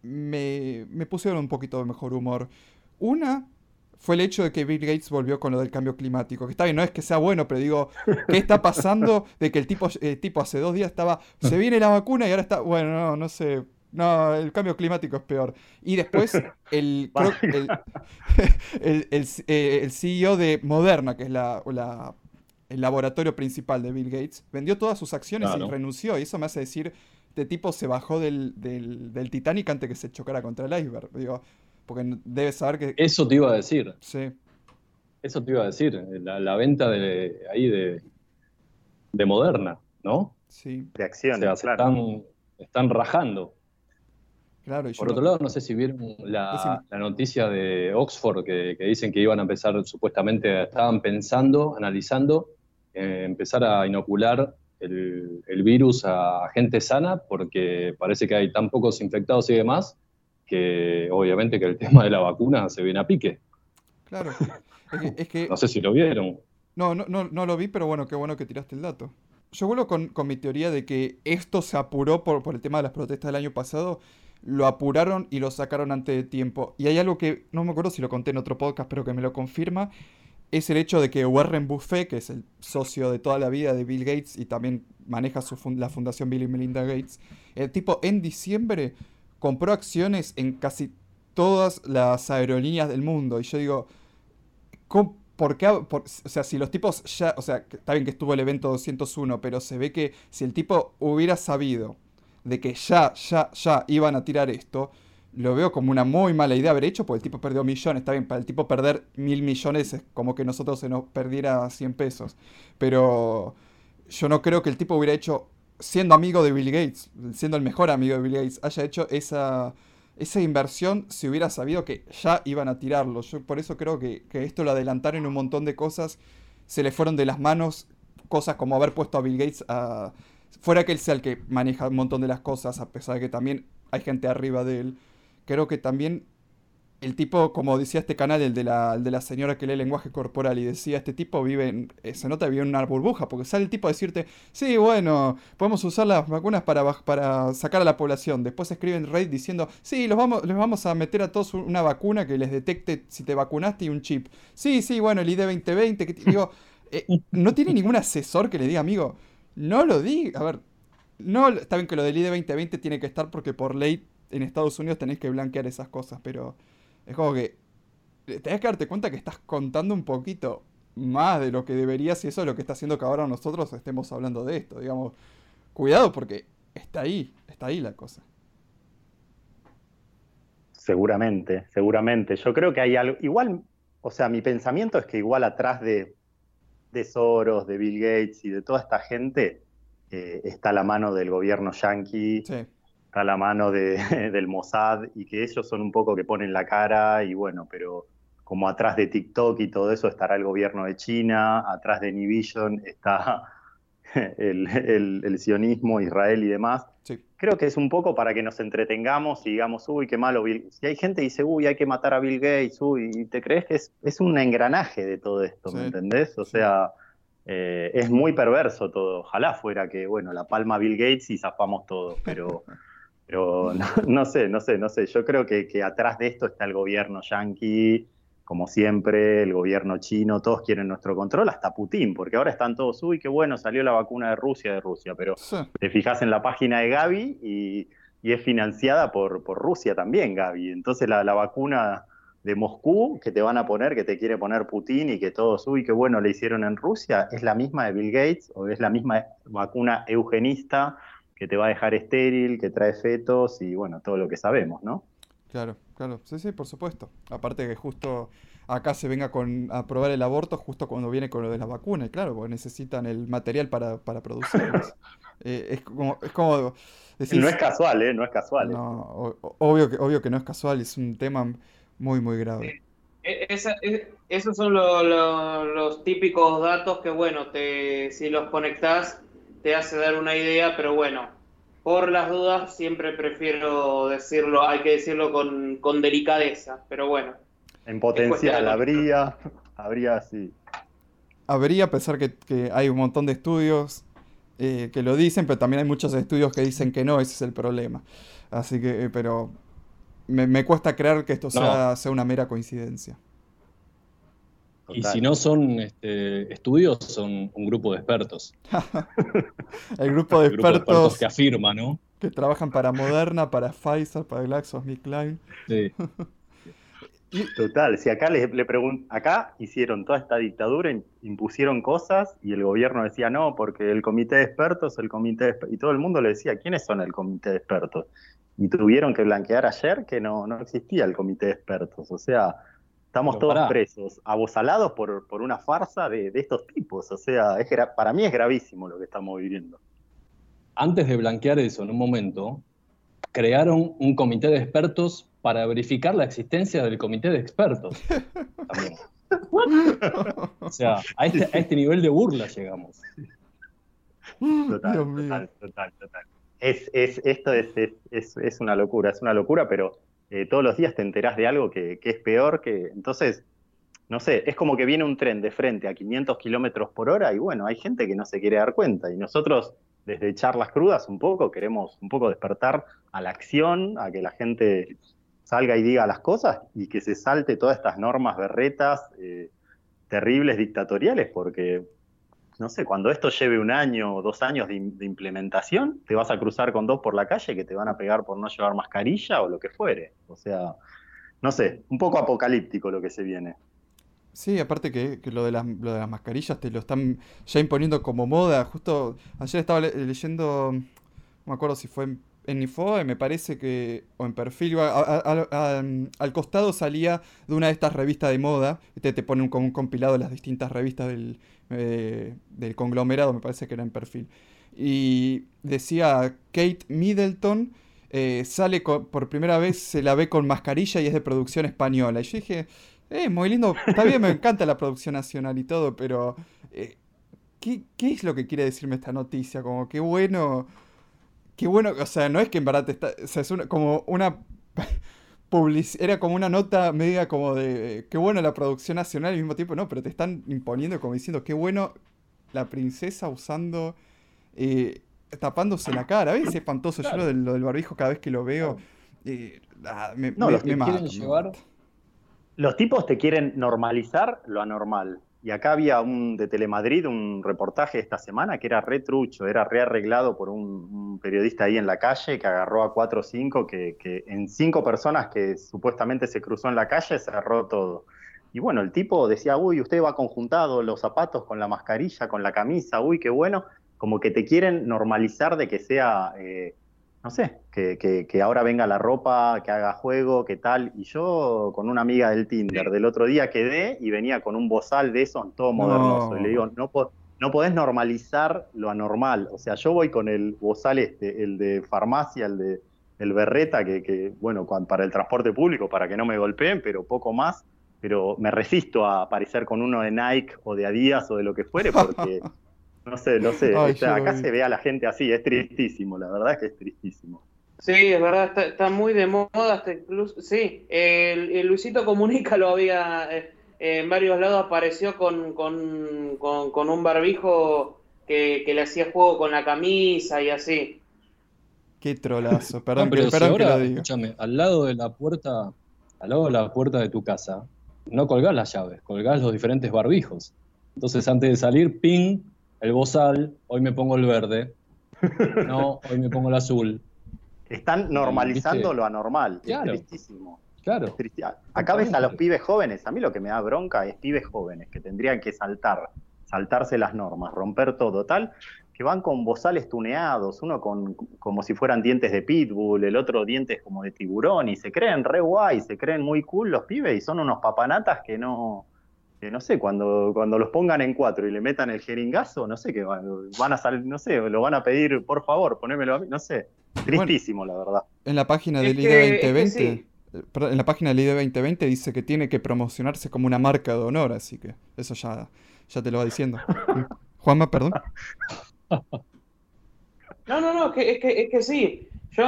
me, me pusieron un poquito de mejor humor. Una fue el hecho de que Bill Gates volvió con lo del cambio climático. Que está bien, no es que sea bueno, pero digo, ¿qué está pasando [laughs] de que el tipo, tipo hace dos días estaba, [laughs] se viene la vacuna y ahora está, bueno, no, no sé, no, el cambio climático es peor. Y después el, [laughs] el, el, CEO eh, de Moderna, que es la, el laboratorio principal de Bill Gates, vendió todas sus acciones y renunció. Y eso me hace decir este tipo se bajó del, del, Titanic antes que se chocara contra el iceberg. Digo, porque debe saber que. Eso te iba a decir. Sí. Eso te iba a decir. La, venta de ahí de, de Moderna, ¿no? Sí. De acciones. están, están rajando. Claro, Por otro lado, no sé si vieron la, noticia de Oxford que, dicen que iban a empezar, supuestamente estaban pensando, analizando, eh, empezar a inocular el, virus a gente sana porque parece que hay tan pocos infectados y demás que obviamente que el [laughs] tema de la vacuna se viene a pique. Claro. [laughs] no sé si lo vieron. No, no, no, no, lo vi, pero bueno, qué bueno que tiraste el dato. Yo vuelvo con, mi teoría de que esto se apuró por, por el tema de las protestas del año pasado. Lo apuraron y lo sacaron antes de tiempo. Y hay algo que no me acuerdo si lo conté en otro podcast, pero que me lo confirma es el hecho de que Warren Buffett, que es el socio de toda la vida de Bill Gates y también maneja su la fundación Bill y Melinda Gates, el tipo en diciembre compró acciones en casi todas las aerolíneas del mundo. Y yo digo, ¿por qué? o sea, si los tipos ya, o sea, está bien que estuvo el evento 201, pero se ve que si el tipo hubiera sabido de que ya, ya, ya iban a tirar esto, lo veo como una muy mala idea haber hecho, porque el tipo perdió millones, está bien, para el tipo perder mil millones es como que nosotros se nos perdiera 100 pesos, pero yo no creo que el tipo hubiera hecho, siendo amigo de Bill Gates, siendo el mejor amigo de Bill Gates, haya hecho esa, esa inversión si hubiera sabido que ya iban a tirarlo. Yo por eso creo que, que esto lo adelantaron un montón de cosas, se le fueron de las manos cosas como haber puesto a Bill Gates a... Fuera que él sea el que maneja un montón de las cosas, a pesar de que también hay gente arriba de él creo que también el tipo, como decía este canal, el de la, de la señora que lee lenguaje corporal, y decía, este tipo vive, en, eh, se nota vive en una burbuja, porque sale el tipo a decirte, sí, bueno, podemos usar las vacunas para, para sacar a la población. Después escribe en Reddit diciendo, sí, los vamos, les vamos a meter a todos una vacuna que les detecte si te vacunaste y un chip. Sí, sí, bueno, el ID 2020, que digo, eh, no tiene ningún asesor que le diga, amigo, no lo diga, a ver, no, está bien que lo del ID 2020 tiene que estar porque por ley en Estados Unidos tenés que blanquear esas cosas, pero es como que tenés que darte cuenta que estás contando un poquito más de lo que deberías y eso es lo que está haciendo que ahora nosotros estemos hablando de esto, digamos. Cuidado porque está ahí, está ahí la cosa. Seguramente, seguramente. Yo creo que hay algo, igual, o sea, mi pensamiento es que igual atrás de, de Soros, de Bill Gates y de toda esta gente eh, está la mano del gobierno yanqui. Sí a la mano de, [laughs] del Mossad y que ellos son un poco que ponen la cara y bueno, pero como atrás de TikTok y todo eso estará el gobierno de China, atrás de Nivision está [laughs] el, sionismo, Israel y demás. Creo que es un poco para que nos entretengamos y digamos, uy, qué malo. Bill. Si hay gente que dice, uy, hay que matar a Bill Gates, uy, y te crees que es, es un engranaje de todo esto, ¿me entendés? O sea, eh, es muy perverso todo. Ojalá fuera que, bueno, la palma Bill Gates y zafamos todo, pero, [laughs] pero [laughs] no, sé, no sé, no sé. Yo creo que, que atrás de esto está el gobierno yanqui como siempre, el gobierno chino, todos quieren nuestro control, hasta Putin, porque ahora están todos, uy, qué bueno, salió la vacuna de Rusia, de Rusia, pero te fijas en la página de Gavi y, es financiada por, por, Rusia también, Gavi. Entonces la, vacuna de Moscú que te van a poner, que te quiere poner Putin y que todos, uy, qué bueno le hicieron en Rusia, es la misma de Bill Gates o es la misma vacuna eugenista que te va a dejar estéril, que trae fetos y bueno, todo lo que sabemos, ¿no? Claro, claro, sí, sí, por supuesto. Aparte que justo acá se venga con, a probar el aborto justo cuando viene con lo de las vacunas, claro, porque necesitan el material para, para producirlas. [laughs] Eh, es como, es como no es casual, ¿eh? No es casual. No, obvio, que, obvio que no es casual, es un tema muy, muy grave. E, e, esos son los típicos datos que, bueno, te, si los conectás te hace dar una idea, pero bueno, por las dudas, siempre prefiero decirlo, hay que decirlo con, delicadeza, pero bueno. En potencial, habría, habría sí. Habría, a pesar que, que hay un montón de estudios eh, que lo dicen, pero también hay muchos estudios que dicen que no, ese es el problema. Así que, eh, pero me, cuesta creer que esto sea, sea una mera coincidencia. Y si no son este, estudios, son un grupo de expertos. [laughs] el grupo de, expertos, que afirma, ¿no? Que trabajan para Moderna, para Pfizer, para GlaxoSmithKline. Sí. Total, si acá le, le acá hicieron toda esta dictadura, impusieron cosas y el gobierno decía no, porque el comité de expertos, el comité de y todo el mundo le decía, ¿quiénes son el comité de expertos? Y tuvieron que blanquear ayer que no, no existía el comité de expertos. O sea, Estamos todos presos, abosalados por, por una farsa de, estos tipos. O sea, es, para mí es gravísimo lo que estamos viviendo. Antes de blanquear eso en un momento, crearon un comité de expertos para verificar la existencia del comité de expertos. [laughs] o sea, este, a este, nivel de burla llegamos. Total, total, total, Es, esto es, es, es, una locura, es una locura, pero eh, todos los días te enterás de algo que, es peor que... Entonces, no sé, es como que viene un tren de frente a 500 kilómetros por hora y bueno, hay gente que no se quiere dar cuenta. Y nosotros desde charlas crudas un poco queremos un poco despertar a la acción, a que la gente salga y diga las cosas y que se salte todas estas normas berretas eh, terribles dictatoriales porque no sé, cuando esto lleve un año o dos años de, implementación, te vas a cruzar con dos por la calle que te van a pegar por no llevar mascarilla o lo que fuere. O sea, no sé, un poco apocalíptico lo que se viene. Sí, aparte que, lo, de las, mascarillas te lo están ya imponiendo como moda. Justo ayer estaba leyendo, no me acuerdo si fue en Infoe, me parece que, o en perfil, al costado salía de una de estas revistas de moda, te, te pone un, como un compilado de las distintas revistas del, eh, del conglomerado, me parece que era en perfil. Y decía Kate Middleton, eh, sale por primera vez, se la ve con mascarilla y es de producción española. Y yo dije, eh, muy lindo, está bien, me encanta la producción nacional y todo, pero eh, ¿qué, es lo que quiere decirme esta noticia? Como qué bueno, qué bueno, o sea, no es que en verdad te está, o sea, es como una [laughs] era como una nota media como de qué bueno la producción nacional al mismo tiempo, no, pero te están imponiendo como diciendo qué bueno la princesa usando, eh, tapándose la cara, ¿ves? Es espantoso, yo lo del, lo del, barbijo cada vez que lo veo, eh, ah, me, no, los Los tipos te quieren normalizar lo anormal. Y acá había un de Telemadrid, un reportaje esta semana que era retrucho, era rearreglado por un, periodista ahí en la calle que agarró a cuatro o cinco, que, en cinco personas que supuestamente se cruzó en la calle cerró todo. Y bueno, el tipo decía, uy, usted va conjuntado los zapatos con la mascarilla, con la camisa, uy, qué bueno. Como que te quieren normalizar de que sea eh, no sé, que, ahora venga la ropa, que haga juego, que tal. Y yo con una amiga del Tinder del otro día quedé y venía con un bozal de eso todo modernoso. Y le digo, no, no podés normalizar lo anormal. O sea, yo voy con el bozal este, el de farmacia, el de el berreta, que, bueno, para el transporte público, para que no me golpeen, pero poco más. Pero me resisto a aparecer con uno de Nike o de Adidas o de lo que fuere, porque [laughs] No sé, no sé. acá se ve a la gente así, es tristísimo, la verdad es que es tristísimo. Sí, es verdad, está, muy de moda, hasta incluso, sí, el, Luisito Comunica lo había, eh, en varios lados apareció con, con, con, un barbijo que, le hacía juego con la camisa y así. Qué trolazo, perdón, pero ahora, Escúchame, al lado de la puerta, al lado de la puerta de tu casa, no colgás las llaves, colgás los diferentes barbijos. Entonces, antes de salir, ping, el bozal, hoy me pongo el verde. No, hoy me pongo el azul. Están normalizando lo anormal. es tristísimo. Claro. Acá ves a los pibes jóvenes. A mí lo que me da bronca es pibes jóvenes que tendrían que saltar, saltarse las normas, romper todo, tal, que van con bozales tuneados, uno con como si fueran dientes de pitbull, el otro dientes como de tiburón, y se creen re guay, se creen muy cool los pibes y son unos papanatas que no, que no sé, cuando, cuando los pongan en cuatro y le metan el jeringazo, no sé qué van, van a salir, no sé, lo van a pedir, por favor, ponémelo a mí, no sé. Tristísimo, la verdad. En la página del ID 2020, eh, en la página del ID 2020 dice que tiene que promocionarse como una marca de honor, así que eso ya, ya te lo va diciendo. [laughs] Juanma, perdón. No, no, no, es, que, es que sí. Yo,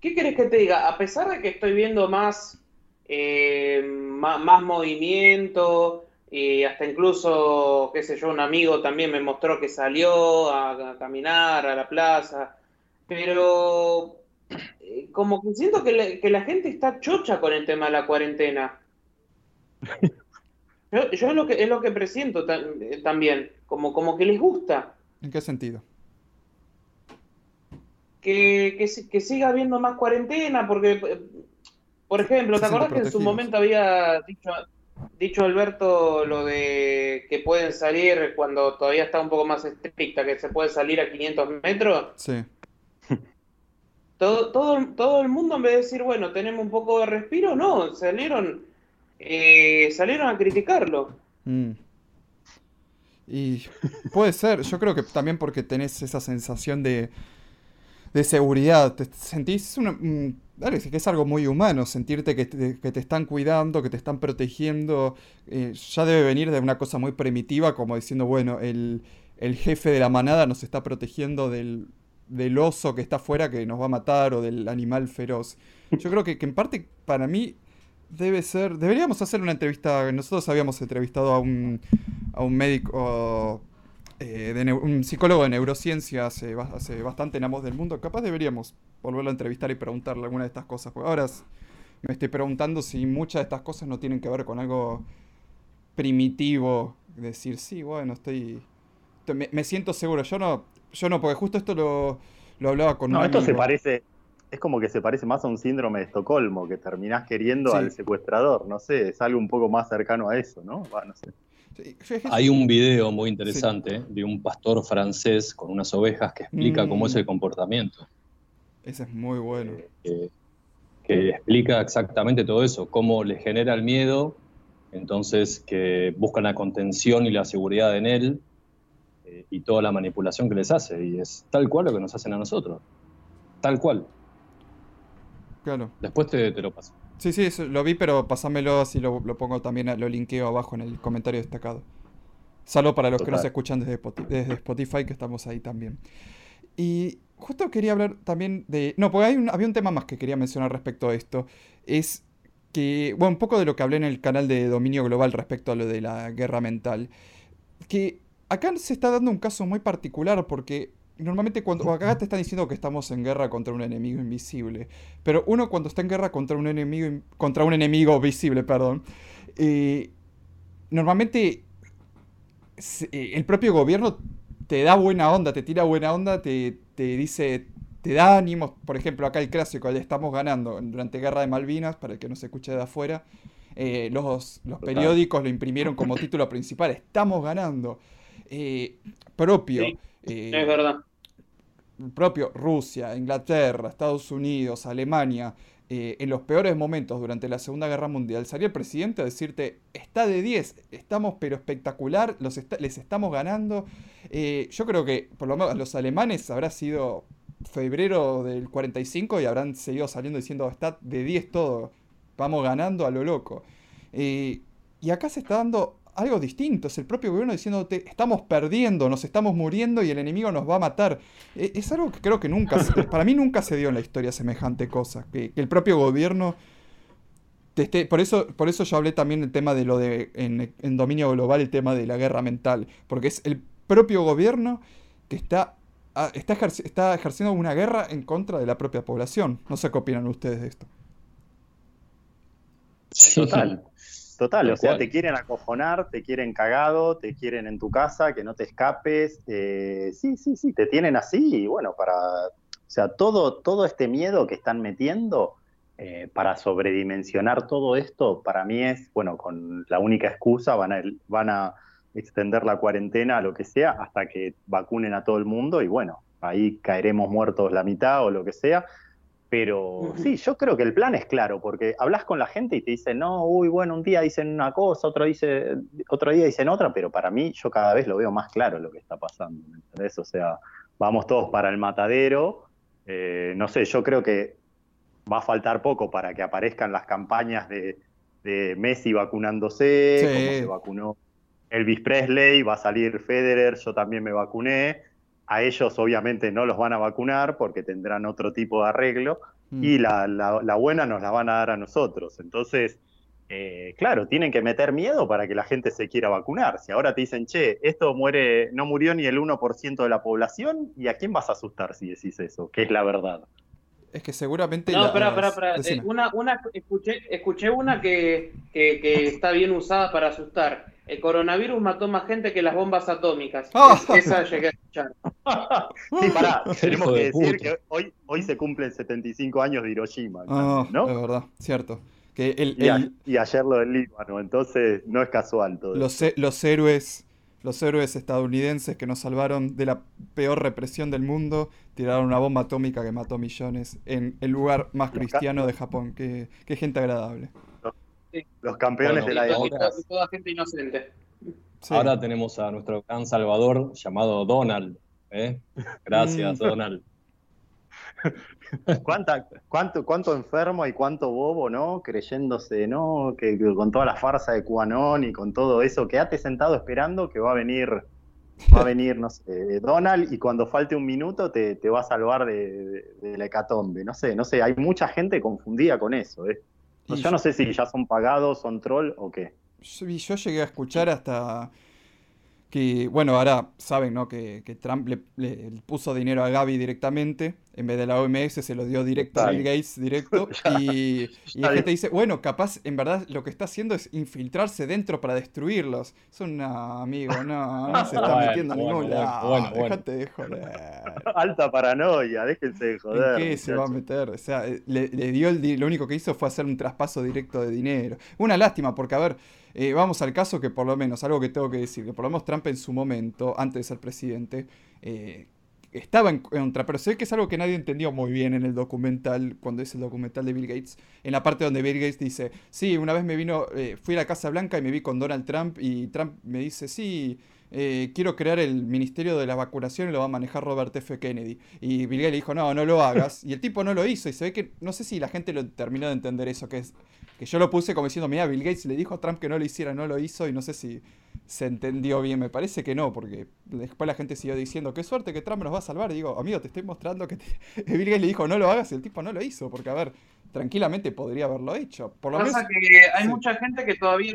¿Qué querés que te diga? A pesar de que estoy viendo más, eh, más, movimiento, y hasta incluso, qué sé yo, un amigo también me mostró que salió a caminar a la plaza pero eh, como que siento que, la gente está chocha con el tema de la cuarentena. [laughs] Yo, es, lo que, es lo que presiento eh, también, como, como que les gusta. ¿En qué sentido? Que, que, siga habiendo más cuarentena, porque, eh, por ejemplo, ¿te acordás que en su momento había dicho, dicho Alberto lo de que pueden salir cuando todavía está un poco más estricta, que se puede salir a 500 metros? Sí. [laughs] Todo, todo, todo el mundo en vez de decir, bueno, tenemos un poco de respiro, no, salieron, eh, salieron a criticarlo. Mm. Y puede ser, yo creo que también porque tenés esa sensación de, de seguridad, te sentís una, que es algo muy humano, sentirte que te, que están cuidando, que te están protegiendo, eh, ya debe venir de una cosa muy primitiva, como diciendo, bueno, el, el jefe de la manada nos está protegiendo del, del oso que está afuera que nos va a matar o del animal feroz. Yo creo que, en parte para mí debe ser... Deberíamos hacer una entrevista. Nosotros habíamos entrevistado a un, a un médico, eh, de un psicólogo de neurociencia hace, hace bastante en ambos del Mundo. Capaz deberíamos volverlo a entrevistar y preguntarle alguna de estas cosas. Porque ahora me estoy preguntando si muchas de estas cosas no tienen que ver con algo primitivo. Decir, sí, bueno, estoy... me siento seguro. Yo no yo no, porque justo esto lo, lo hablaba con No, esto se parece, es como que se parece más a un síndrome de Estocolmo, que terminás queriendo al secuestrador, no sé, es algo un poco más cercano a eso, ¿no? no sé. Hay un video muy interesante de un pastor francés con unas ovejas que explica cómo es el mm. comportamiento. Ese es muy bueno. que explica exactamente todo eso, cómo le genera el miedo, entonces que buscan la contención y la seguridad en él, eh, y toda la manipulación que les hace. Y es tal cual lo que nos hacen a nosotros. Tal cual. Claro. Después te, lo paso. Sí, sí, lo vi, pero pasámelo así lo, lo, pongo también, lo linkeo abajo en el comentario destacado. Salvo para los que nos escuchan desde Spotify, desde Spotify, que estamos ahí también. Y justo quería hablar también de... No, porque hay un, había un tema más que quería mencionar respecto a esto. Es que, bueno, un poco de lo que hablé en el canal de Dominio Global respecto a lo de la guerra mental. Que acá se está dando un caso muy particular porque normalmente cuando acá te están diciendo que estamos en guerra contra un enemigo invisible, pero uno cuando está en guerra contra un enemigo contra un enemigo visible, perdón, eh, normalmente eh, el propio gobierno te da buena onda, te tira buena onda, te, dice, te da ánimos, por ejemplo, acá el clásico, el estamos ganando durante Guerra de Malvinas, para el que no se escuche de afuera, eh, los, los periódicos lo imprimieron como título principal, estamos ganando. Eh, propio. Eh, es verdad. Propio Rusia, Inglaterra, Estados Unidos, Alemania, eh, en los peores momentos durante la Segunda Guerra Mundial, salía el presidente a decirte, está de 10, estamos pero espectacular, los les estamos ganando. yo creo que por lo menos los alemanes habrá sido febrero del 45 y habrán seguido saliendo diciendo, está de 10 todo, vamos ganando a lo loco. y acá se está dando algo distinto, es el propio gobierno diciéndote, estamos perdiendo, nos estamos muriendo y el enemigo nos va a matar. E, es, algo que creo que nunca, para mí nunca se dio en la historia semejante cosa, que, el propio gobierno... por, eso, por eso yo hablé también del tema de lo de, en, dominio global, el tema de la guerra mental, porque es el propio gobierno que está, está, está ejerciendo una guerra en contra de la propia población. No sé qué opinan ustedes de esto. Total. Total, o sea, te quieren acojonar, te quieren cagado, te quieren en tu casa, que no te escapes. Eh, sí, sí, sí, te tienen así y bueno, para. O sea, todo, todo este miedo que están metiendo eh, para sobredimensionar todo esto, para mí es, bueno, con la única excusa, van a, van a extender la cuarentena, lo que sea, hasta que vacunen a todo el mundo y bueno, ahí caeremos muertos la mitad o lo que sea pero sí, yo creo que el plan es claro, porque hablas con la gente y te dicen, no, uy, bueno, un día dicen una cosa, otro, dice, otro día dicen otra, pero para mí yo cada vez lo veo más claro lo que está pasando, ¿me entendés? O sea, vamos todos para el matadero, eh, no sé, yo creo que va a faltar poco para que aparezcan las campañas de, Messi vacunándose, como se vacunó Elvis Presley, va a salir Federer, yo también me vacuné, a ellos obviamente no los van a vacunar porque tendrán otro tipo de arreglo mm. y la, buena nos la van a dar a nosotros. Entonces, eh, claro, tienen que meter miedo para que la gente se quiera vacunar. Si ahora te dicen, che, esto muere, no murió ni el 1% de la población, ¿y a quién vas a asustar si decís eso? Que es la verdad. Es que seguramente. No, espera, espera, espera. Una, una, escuché, escuché una que, que está bien usada para asustar el coronavirus mató más gente que las bombas atómicas. Ah. esa llegué a escuchar. [laughs] sí, pará, tenemos que decir que hoy, hoy se cumplen 75 años de Hiroshima, ah, ¿no? Es verdad, cierto. Que el, y, ayer lo del Líbano, entonces no es casual todo. Los, los héroes los héroes estadounidenses que nos salvaron de la peor represión del mundo tiraron una bomba atómica que mató millones en el lugar más cristiano de Japón. Qué, qué gente agradable. Los campeones de la época. Toda gente inocente. Ahora tenemos a nuestro gran salvador llamado Donald. ¿eh? Gracias, mm. Donald. [laughs] ¿Cuánta, cuánto, ¿Cuánto enfermo y cuánto bobo, ¿no? Creyéndose, ¿no? Que, con toda la farsa de Cuanón y con todo eso, quédate sentado esperando que va a venir, va a venir, no sé, Donald y cuando falte un minuto te, va a salvar de, de, la hecatombe. No sé, no sé, hay mucha gente confundida con eso, ¿eh? Yo no sé si ya son pagados, son troll o qué. Yo, llegué a escuchar hasta que, bueno, ahora saben, ¿no? Que, Trump le, puso dinero a Gaby directamente en vez de la OMS se lo dio directo a Bill Gates, directo. [laughs] y, la gente dice, bueno, capaz en verdad lo que está haciendo es infiltrarse dentro para destruirlos. Es un amigo, no, no [laughs] se está metiendo en ningún lado. Déjate de joder. [laughs] Alta paranoia, déjense de joder. ¿En qué se va a meter? O sea, le, dio el, lo único que hizo fue hacer un traspaso directo de dinero. Una lástima, porque a ver, eh, vamos al caso que por lo menos, algo que tengo que decir, que por lo menos Trump en su momento, antes de ser presidente, eh, estaba en contra, pero sé que es algo que nadie entendió muy bien en el documental, cuando es el documental de Bill Gates, en la parte donde Bill Gates dice, sí, una vez me vino, eh, fui a la Casa Blanca y me vi con Donald Trump y Trump me dice, sí, eh, quiero crear el Ministerio de la Vacunación y lo va a manejar Robert F. Kennedy. Y Bill Gates le dijo, no, no lo hagas. Y el tipo no lo hizo y se ve que, no sé si la gente lo terminó de entender eso, que es que yo lo puse como diciendo, mira, Bill Gates le dijo a Trump que no lo hiciera, no lo hizo y no sé si se entendió bien, me parece que no, porque después la gente siguió diciendo, qué suerte que Trump nos va a salvar. Y digo, amigo, te estoy mostrando que [laughs] Bill Gates le dijo, no lo hagas y el tipo no lo hizo, porque a ver, tranquilamente podría haberlo hecho. Por lo Pasa que hay mucha gente que todavía...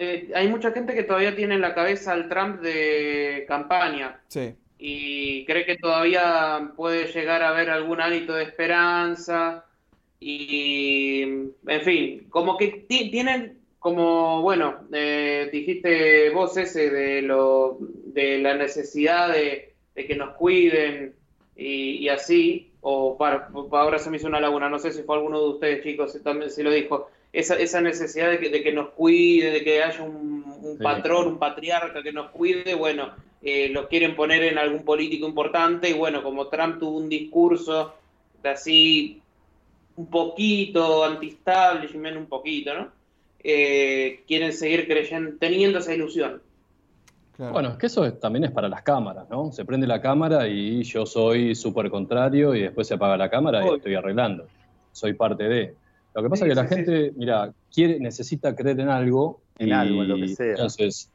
Eh, hay mucha gente que todavía tiene en la cabeza al Trump de campaña. Sí. Y cree que todavía puede llegar a haber algún hálito de esperanza y, en fin, como que tienen, como, bueno, eh, dijiste vos ese de, lo, de la necesidad de, que nos cuiden y, así, o para, ahora se me hizo una laguna, no sé si fue alguno de ustedes chicos, también se lo dijo, esa, esa necesidad de que, de que nos cuide, de que haya un, patrón, un patriarca que nos cuide, bueno, eh, lo quieren poner en algún político importante y bueno, como Trump tuvo un discurso de así un poquito anti-establishment, un poquito, ¿no? Eh, quieren seguir creyendo, teniendo esa ilusión. Bueno, es que eso también es para las cámaras, ¿no? Se prende la cámara y yo soy súper contrario y después se apaga la cámara y estoy arreglando. Soy parte de. Lo que pasa es que la gente, mira, quiere, necesita creer en algo. En algo, en lo que sea. Entonces,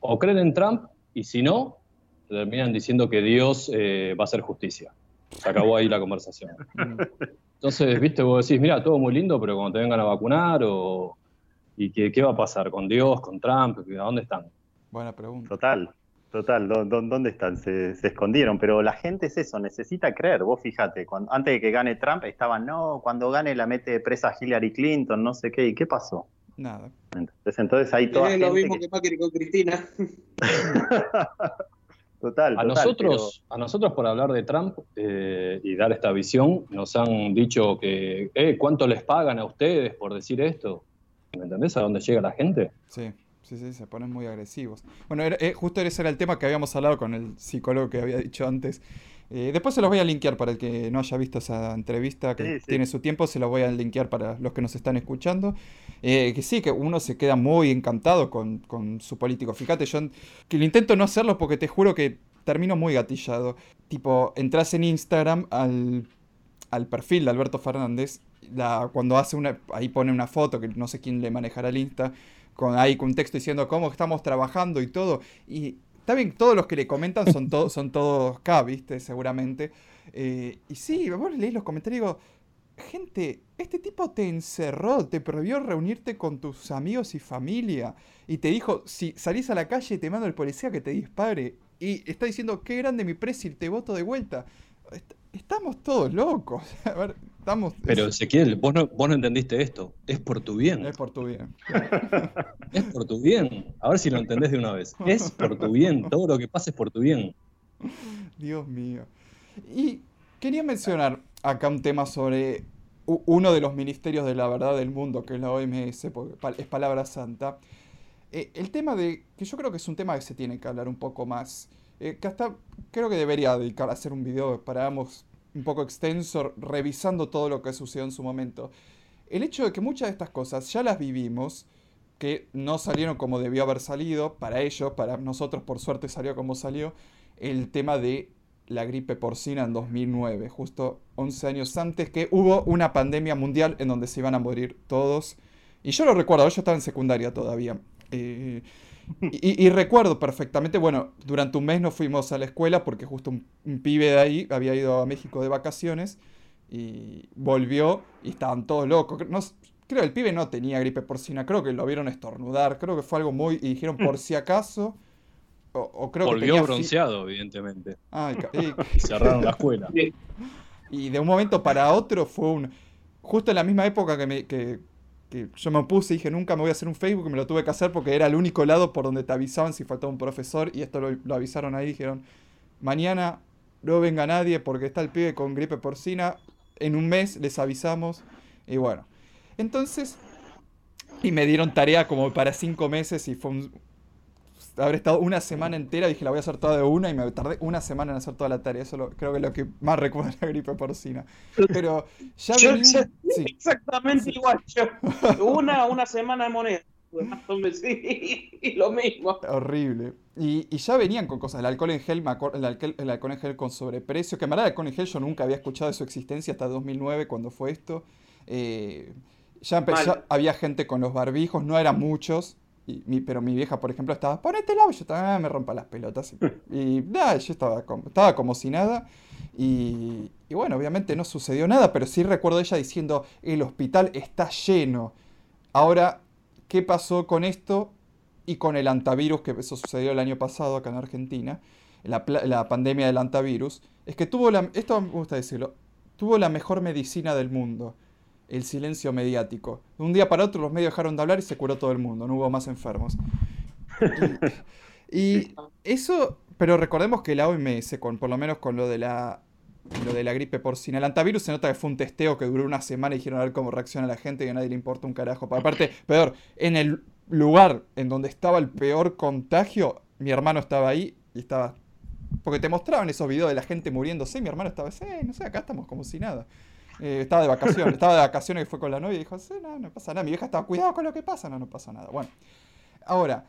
o creen en Trump, y si no, terminan diciendo que Dios eh, va a hacer justicia. Se acabó ahí la conversación. Entonces, viste, vos decís, mira, todo muy lindo, pero cuando te vengan a vacunar, o, ¿y qué, qué va a pasar con Dios, con Trump? ¿A dónde están? Buena pregunta. Total, total. ¿Dó- dó- ¿Dónde están? Se, se escondieron. Pero la gente es eso, necesita creer. Vos fíjate, cuando, antes de que gane Trump estaban, no, cuando gane la mete presa a Hillary Clinton, no sé qué. ¿Y qué pasó? Nada. Entonces, entonces hay toda Es lo mismo que- que Macri con Cristina. [laughs] Total, A total, nosotros, a nosotros por hablar de Trump eh, y dar esta visión, nos han dicho que, eh, ¿cuánto les pagan a ustedes por decir esto? ¿Me entendés a dónde llega la gente? Sí, sí, sí, se ponen muy agresivos. Bueno, era- eh, justo ese era el tema que habíamos hablado con el psicólogo que había dicho antes. Eh, después se los voy a linkear para el que no haya visto esa entrevista, que Sí, sí. tiene su tiempo, se los voy a linkear para los que nos están escuchando. Eh, que sí, que uno se queda muy encantado con, con su político. Fíjate, yo que lo intento no hacerlo porque te juro que termino muy gatillado. Tipo, entras en Instagram al, al perfil de Alberto Fernández, la, cuando hace una, ahí pone una foto, que no sé quién le manejará el Insta, con ahí con un texto diciendo cómo estamos trabajando y todo. Y está bien, todos los que le comentan son, todos son todos K, ¿viste? Seguramente. Eh, y sí, vos lees los comentarios y digo, gente, este tipo te encerró, te prohibió reunirte con tus amigos y familia. Y te dijo, si salís a la calle te mando el policía que te dispare. Y está diciendo, qué grande mi precio, te voto de vuelta. Est- Estamos todos locos. [laughs] A ver, estamos... Pero Ezequiel, vos no, vos no entendiste esto. Es por tu bien. Es por tu bien. [laughs] Es por tu bien. A ver si lo entendés de una vez. Es por tu bien. Todo lo que pasa es por tu bien. Dios mío. Y quería mencionar acá un tema sobre uno de los ministerios de la verdad del mundo, que es la OMS, porque es palabra santa. Eh, el tema de, que yo creo que es un tema que se tiene que hablar un poco más, eh, que hasta creo que debería dedicar a hacer un video para ambos un poco extenso, revisando todo lo que sucedió en su momento. El hecho de que muchas de estas cosas ya las vivimos, que no salieron como debió haber salido, para ellos, para nosotros por suerte salió como salió, el tema de la gripe porcina en 2009, justo 11 años antes que hubo una pandemia mundial en donde se iban a morir todos. Y yo lo recuerdo, yo estaba en secundaria todavía. Eh, [laughs] y, y recuerdo perfectamente, bueno, durante un mes no fuimos a la escuela porque justo un, un pibe de ahí había ido a México de vacaciones y volvió y estaban todos locos. No, creo que el pibe no tenía gripe porcina, creo que lo vieron estornudar, creo que fue algo muy... y dijeron por si acaso... O, o creo que Volvió tenía bronceado, evidentemente. Ay, ca- [laughs] y- Cerraron la escuela. [laughs] y de un momento para otro fue un... Justo en la misma época que, me, que, que yo me opuse y dije, nunca me voy a hacer un Facebook, y me lo tuve que hacer porque era el único lado por donde te avisaban si faltaba un profesor, y esto lo, lo avisaron ahí, dijeron, mañana no venga nadie porque está el pibe con gripe porcina, en un mes les avisamos, y bueno. Entonces, y me dieron tarea como para cinco meses y fue un... Habré estado una semana entera, dije la voy a hacer toda de una y me tardé una semana en hacer toda la tarea. Eso lo- creo que es lo que más recuerdo de la gripe porcina. Pero ya Yo- venía- yo- sí. Exactamente igual. Yo, [laughs] una, una semana de moneda. Sí, [laughs] lo mismo. Horrible. Y, y ya venían con cosas. El alcohol en gel, el alcohol, el alcohol en gel con sobreprecio. Que en verdad el alcohol en gel yo nunca había escuchado de su existencia hasta 2009 cuando fue esto. Eh, ya empezó, Mal. había gente con los barbijos, no eran muchos. Y mi- pero mi vieja, por ejemplo, estaba, ponételo. Y yo estaba, "Ah, me rompa las pelotas. [laughs] Y, y, nada, yo estaba como, estaba como si nada. Y, y bueno, obviamente no sucedió nada, pero sí recuerdo ella diciendo, el hospital está lleno. Ahora, ¿qué pasó con esto y con el antivirus? Que eso sucedió el año pasado acá en Argentina, la, la pandemia del antivirus. Es que tuvo la, esto me gusta decirlo, tuvo la mejor medicina del mundo, el silencio mediático. De un día para otro los medios dejaron de hablar y se curó todo el mundo, no hubo más enfermos. Y, y [laughs] eso, pero recordemos que la OMS, con, por lo menos con lo de la lo de la gripe porcina. El antivirus se nota que fue un testeo que duró una semana y dijeron a ver cómo reacciona la gente y a nadie le importa un carajo. Pero aparte, [laughs] peor, en el lugar en donde estaba el peor contagio, mi hermano estaba ahí y estaba... Porque te mostraban esos videos de la gente muriéndose y mi hermano estaba, sí, no sé, acá estamos como si nada. Eh, estaba de vacaciones, estaba de vacaciones y fue con la novia y dijo, sí, no, no pasa nada. Mi vieja estaba, cuidado con lo que pasa, no, no pasa nada. Bueno, ahora,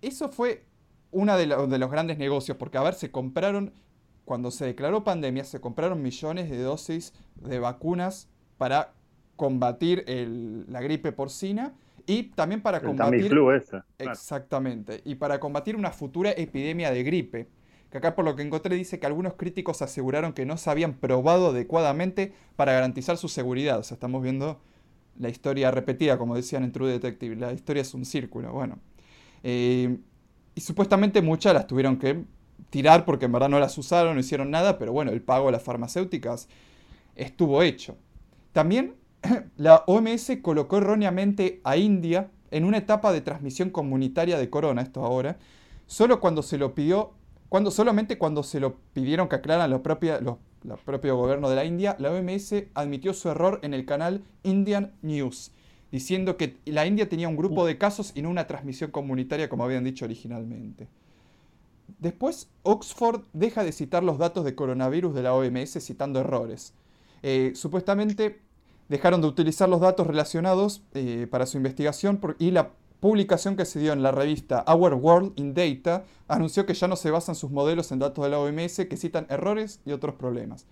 eso fue uno de, lo- de los grandes negocios, porque a ver, se compraron, cuando se declaró pandemia, se compraron millones de dosis de vacunas para combatir la gripe porcina y también para combatir... Tamiflu ese. Exactamente. Y para combatir una futura epidemia de gripe. Que acá por lo que encontré dice que algunos críticos aseguraron que no se habían probado adecuadamente para garantizar su seguridad. O sea, estamos viendo la historia repetida, como decían en True Detective. La historia es un círculo. Bueno. Eh, y supuestamente muchas las tuvieron que tirar porque en verdad no las usaron, no hicieron nada, pero bueno, el pago a las farmacéuticas estuvo hecho. También [clears throat] la OMS colocó erróneamente a India en una etapa de transmisión comunitaria de corona, esto ahora, solo cuando se lo pidió, cuando, solamente cuando se lo pidieron que aclaran los, propios los propio gobierno de la India, la OMS admitió su error en el canal Indian News, diciendo que la India tenía un grupo de casos y no una transmisión comunitaria como habían dicho originalmente. Después, Oxford deja de citar los datos de coronavirus de la OMS citando errores. Eh, supuestamente dejaron de utilizar los datos relacionados eh, para su investigación y la publicación que se dio en la revista Our World in Data anunció que ya no se basan sus modelos en datos de la OMS que citan errores y otros problemas.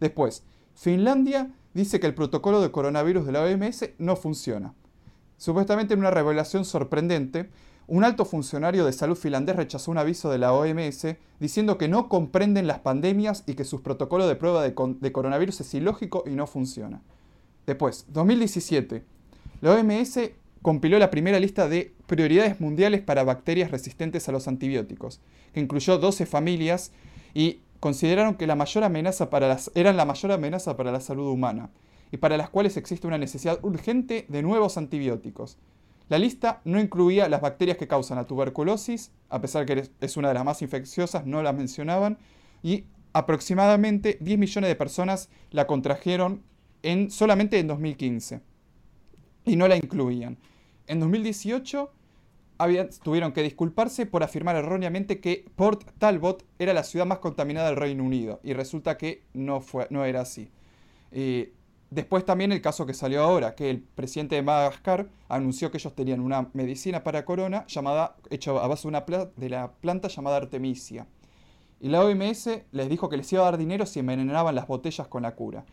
Después, Finlandia dice que el protocolo de coronavirus de la OMS no funciona. Supuestamente en una revelación sorprendente, un alto funcionario de salud finlandés rechazó un aviso de la OMS diciendo que no comprenden las pandemias y que sus protocolos de prueba de, de coronavirus es ilógico y no funciona. Después, 2017. La OMS compiló la primera lista de prioridades mundiales para bacterias resistentes a los antibióticos, que incluyó 12 familias y consideraron que la mayor amenaza para las, eran la mayor amenaza para la salud humana y para las cuales existe una necesidad urgente de nuevos antibióticos. La lista no incluía las bacterias que causan la tuberculosis, a pesar que es una de las más infecciosas, no las mencionaban, y aproximadamente 10 millones de personas la contrajeron en, solamente en 2015, y no la incluían. En 2018 tuvieron que disculparse por afirmar erróneamente que Port Talbot era la ciudad más contaminada del Reino Unido y resulta que no, fue, no era así. Eh, después también el caso que salió ahora, que el presidente de Madagascar anunció que ellos tenían una medicina para corona llamada, hecha a base de, una de la planta llamada Artemisia. Y la OMS les dijo que les iba a dar dinero si envenenaban las botellas con la cura.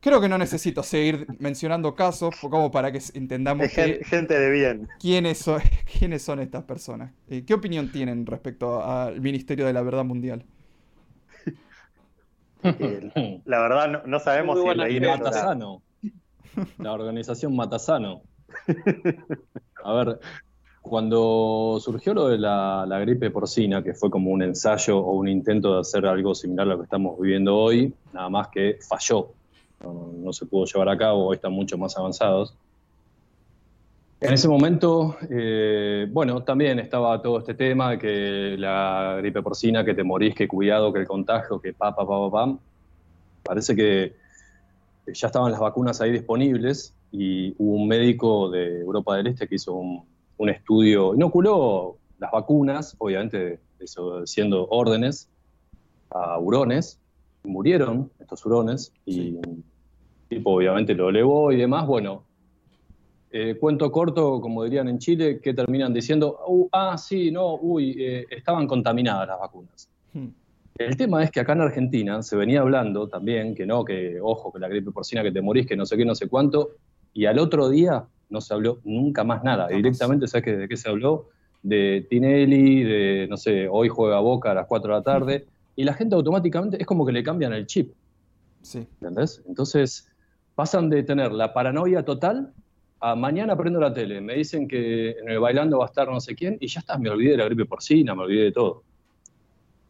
Creo que no necesito seguir mencionando casos como para que entendamos [laughs] gente de bien. ¿quiénes son, [laughs] quiénes son estas personas. Eh, ¿Qué opinión tienen respecto al Ministerio de la Verdad Mundial? La verdad no, sabemos si la Matasano. La organización Matasano. A ver, cuando surgió lo de la, la, gripe porcina, que fue como un ensayo o un intento de hacer algo similar a lo que estamos viviendo hoy, nada más que falló no, se pudo llevar a cabo, están mucho más avanzados. En ese momento, eh, bueno, también estaba todo este tema que la gripe porcina, que te morís, que cuidado, que el contagio, que pa, pa, pa, pa, Parece que ya estaban las vacunas ahí disponibles y hubo un médico de Europa del Este que hizo un, estudio, inoculó las vacunas, obviamente siendo órdenes, a hurones, murieron estos hurones y tipo obviamente lo elevó y demás. Bueno, eh, cuento corto, como dirían en Chile, que terminan diciendo, uh, ah, sí, no, uy, eh, estaban contaminadas las vacunas. Hmm. El tema es que acá en Argentina se venía hablando también que no, que ojo, que la gripe porcina, que te morís, que no sé qué, no sé cuánto, y al otro día no se habló nunca más nada. Directamente, ¿sabes de qué se habló? De Tinelli, de, no sé, hoy juega Boca a las 4 de la tarde, y la gente automáticamente es como que le cambian el chip. Sí. ¿Entendés? Entonces, pasan de tener la paranoia total a mañana prendo la tele, me dicen que en el bailando va a estar no sé quién, y ya está, me olvidé de la gripe porcina, me olvidé de todo.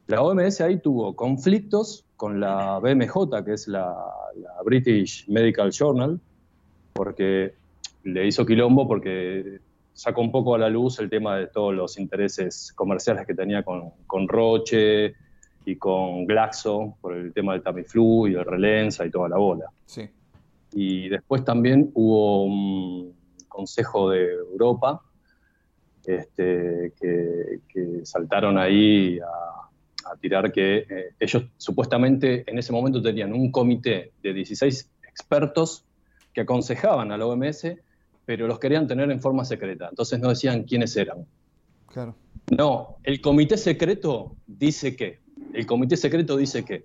La OMS ahí tuvo conflictos con la BMJ, que es la, British Medical Journal, porque le hizo quilombo porque sacó un poco a la luz el tema de todos los intereses comerciales que tenía con, con Roche y con Glaxo, por el tema del Tamiflu y el Relenza y toda la bola. Sí. Y después también hubo un Consejo de Europa este, que, saltaron ahí a, tirar que eh, ellos supuestamente en ese momento tenían un comité de 16 expertos que aconsejaban a la OMS, pero los querían tener en forma secreta. Entonces no decían quiénes eran. Claro. No, el comité secreto dice que. El comité secreto dice que.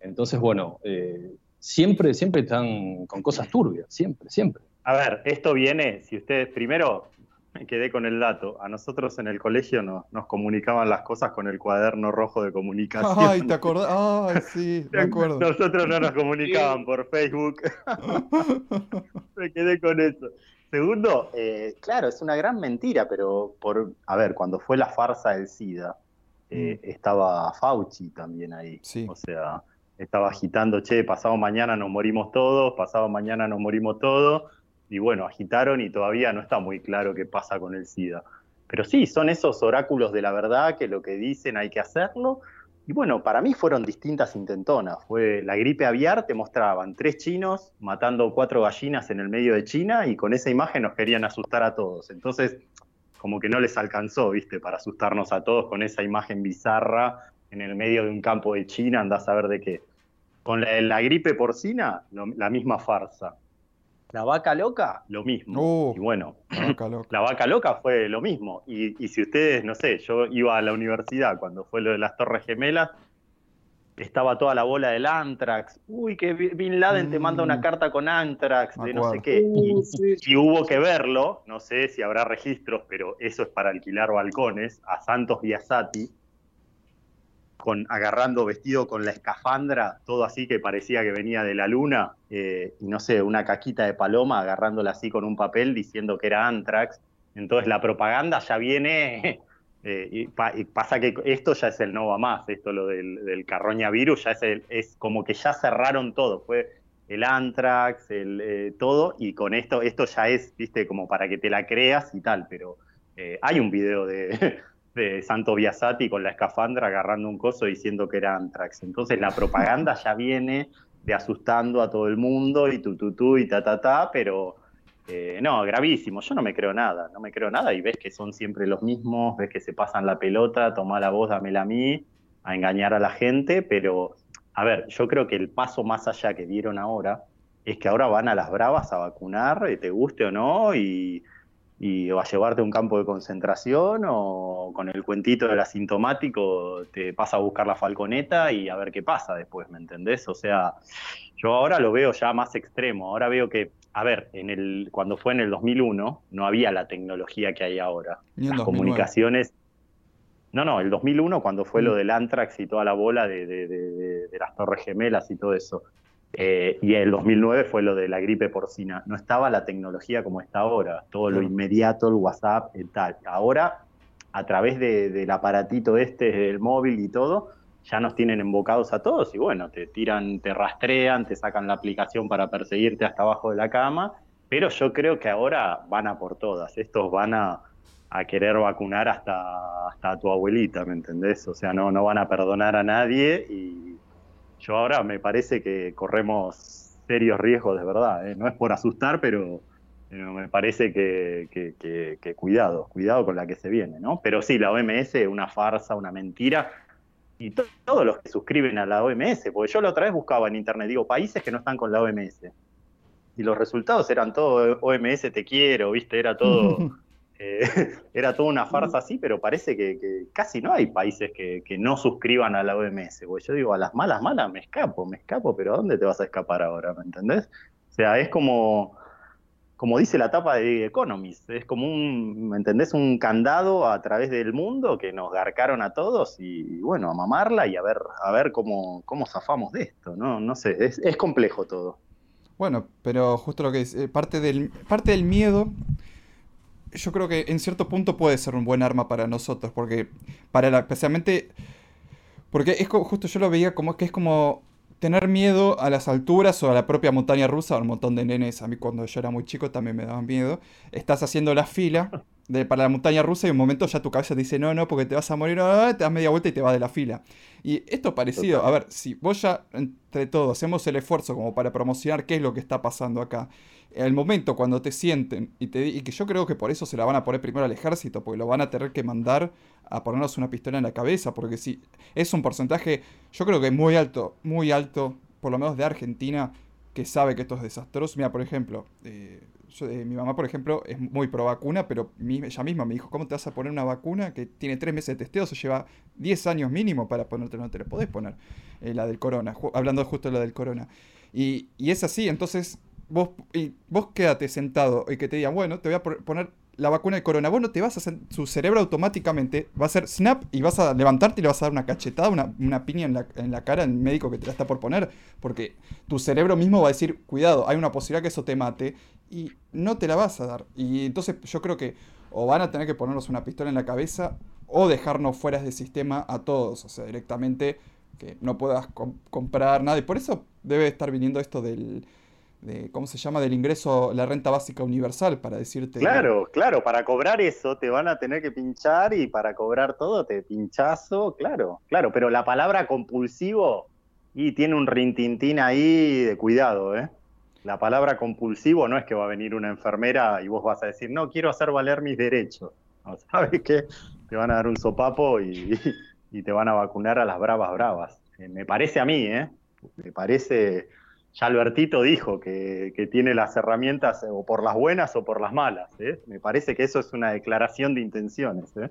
Entonces, bueno, eh, siempre, siempre están con cosas turbias, siempre, siempre. A ver, esto viene, si ustedes, primero me quedé con el dato, a nosotros en el colegio nos comunicaban las cosas con el cuaderno rojo de comunicación. Ay, ¿te acordás? Ay, sí, [laughs] me acuerdo. Nosotros no nos comunicaban por Facebook. [laughs] me quedé con eso. Segundo, eh, claro, es una gran mentira, pero por, a ver, cuando fue la farsa del SIDA, eh, mm. estaba Fauci también ahí. Sí. O sea, estaba agitando, che, pasado mañana nos morimos todos, pasado mañana nos morimos todos y bueno, agitaron y todavía no está muy claro qué pasa con el SIDA. Pero sí, son esos oráculos de la verdad que lo que dicen hay que hacerlo. Y bueno, para mí fueron distintas intentonas. Fue la gripe aviar, te mostraban tres chinos matando cuatro gallinas en el medio de China y con esa imagen nos querían asustar a todos. Entonces, como que no les alcanzó, ¿viste? Para asustarnos a todos con esa imagen bizarra en el medio de un campo de China, andás a ver de qué. Con la, la gripe porcina, la misma farsa. La vaca loca, lo mismo. Uh, y bueno, la vaca loca [laughs] fue lo mismo. Y, si ustedes, no sé, yo iba a la universidad cuando fue lo de las Torres Gemelas, estaba toda la bola del Antrax. Uy, que Bin Laden te manda una mm. carta con Antrax, de no sé qué. Uh, y, hubo que verlo, no sé si habrá registros, pero eso es para alquilar balcones, a Santos Biasati con, agarrando vestido con la escafandra, todo así que parecía que venía de la luna, eh, y no sé, una caquita de paloma agarrándola así con un papel diciendo que era Antrax. Entonces la propaganda ya viene, [laughs] eh, y, pasa que esto ya es el no va más, esto lo del, carroña virus, ya es, es como que ya cerraron todo, fue el Antrax, el, eh, todo, y con esto, esto ya es, viste, como para que te la creas y tal, pero hay un video de, [laughs] de Santo Biasati con la escafandra agarrando un coso diciendo que era Antrax. Entonces la propaganda ya viene de asustando a todo el mundo y tu, tu, tu y ta, ta, ta, pero eh, no, gravísimo. Yo no me creo nada, no me creo nada y ves que son siempre los mismos, ves que se pasan la pelota, toma la voz, dámela a mí, a engañar a la gente, pero a ver, yo creo que el paso más allá que dieron ahora es que ahora van a las bravas a vacunar, eh, te guste o no, y y o a llevarte a un campo de concentración o con el cuentito del asintomático te pasa a buscar la falconeta y a ver qué pasa después, ¿me entendés? O sea, yo ahora lo veo ya más extremo, ahora veo que, a ver, en el, cuando fue en el 2001 no había la tecnología que hay ahora, las comunicaciones... No, no, el 2001 cuando fue lo mm. del Antrax y toda la bola de, de las Torres Gemelas y todo eso. Eh, y el 2009 fue lo de la gripe porcina. No estaba la tecnología como está ahora, todo lo inmediato, el WhatsApp y tal. Ahora, a través del aparatito este, del móvil y todo, ya nos tienen embocados a todos y bueno, te tiran, te rastrean, te sacan la aplicación para perseguirte hasta abajo de la cama, pero yo creo que ahora van a por todas, estos van a, querer vacunar hasta, hasta a tu abuelita, ¿me entendés? O sea, no, no van a perdonar a nadie y yo ahora me parece que corremos serios riesgos de verdad. ¿eh? No es por asustar, pero, me parece que, cuidado, cuidado con la que se viene, ¿no? Pero sí, la OMS una farsa, una mentira. Y todos los que suscriben a la OMS, porque yo la otra vez buscaba en internet, digo, países que no están con la OMS. Y los resultados eran todo OMS te quiero, ¿viste? Era todo [laughs] Eh, [laughs] era toda una farsa así, pero parece que, casi no hay países que, no suscriban a la OMS. Porque yo digo, a las malas, malas me escapo, me escapo, pero ¿a dónde te vas a escapar ahora? ¿Me entendés? O sea, es como, como dice la tapa de Economist, es como un, ¿me entendés? Un candado a través del mundo que nos garcaron a todos y, bueno, a mamarla y a ver, a ver cómo, cómo zafamos de esto, ¿no? No sé, es, es complejo todo. Bueno, pero justo lo que es, eh, parte, del, parte del miedo yo creo que en cierto punto puede ser un buen arma para nosotros, porque para la, especialmente, porque es justo yo lo veía como que es como tener miedo a las alturas o a la propia montaña rusa, un montón de nenes, a mí cuando yo era muy chico también me daban miedo, estás haciendo la fila de, para la montaña rusa y un momento ya tu cabeza te dice, no, no, porque te vas a morir, ah", te das media vuelta y te vas de la fila. Y esto parecido, a ver, si vos ya entre todos hacemos el esfuerzo como para promocionar qué es lo que está pasando acá, el momento cuando te sienten y, te, y que yo creo que por eso se la van a poner primero al ejército, porque lo van a tener que mandar a ponernos una pistola en la cabeza, porque si es un porcentaje, yo creo que muy alto, muy alto, por lo menos de Argentina, que sabe que esto es desastroso. Mira, por ejemplo, eh, eh, mi mamá, por ejemplo, es muy pro vacuna, pero ella misma me dijo, ¿cómo te vas a poner una vacuna que tiene tres meses de testeo? Se lleva 10 años mínimo para ponerte, no te la podés poner, eh, la del corona, hablando justo de la del corona. Y, y es así, entonces vos, y vos quédate sentado y que te digan, bueno, te voy a poner la vacuna de corona, vos no te vas a hacer, su cerebro automáticamente va a hacer snap y vas a levantarte y le vas a dar una cachetada, una, piña en la, en la, cara al médico que te la está por poner, porque tu cerebro mismo va a decir, cuidado, hay una posibilidad que eso te mate y no te la vas a dar. Y entonces yo creo que o van a tener que ponernos una pistola en la cabeza o dejarnos fuera de sistema a todos, o sea, directamente que no puedas comprar nada. Y por eso debe estar viniendo esto del ¿cómo se llama? Del ingreso, la renta básica universal, para decirte. Claro, claro, para cobrar eso te van a tener que pinchar y para cobrar todo te pinchazo, claro, claro, pero la palabra compulsivo y tiene un rintintín ahí de cuidado, ¿eh? La palabra compulsivo no es que va a venir una enfermera y vos vas a decir, no, quiero hacer valer mis derechos. [laughs] ¿Sabes qué? Te van a dar un sopapo y, [laughs] y te van a vacunar a las bravas bravas. Eh, me parece a mí, ¿eh? Me parece ya Albertito dijo que, tiene las herramientas o por las buenas o por las malas. ¿eh? Me parece que eso es una declaración de intenciones. ¿eh?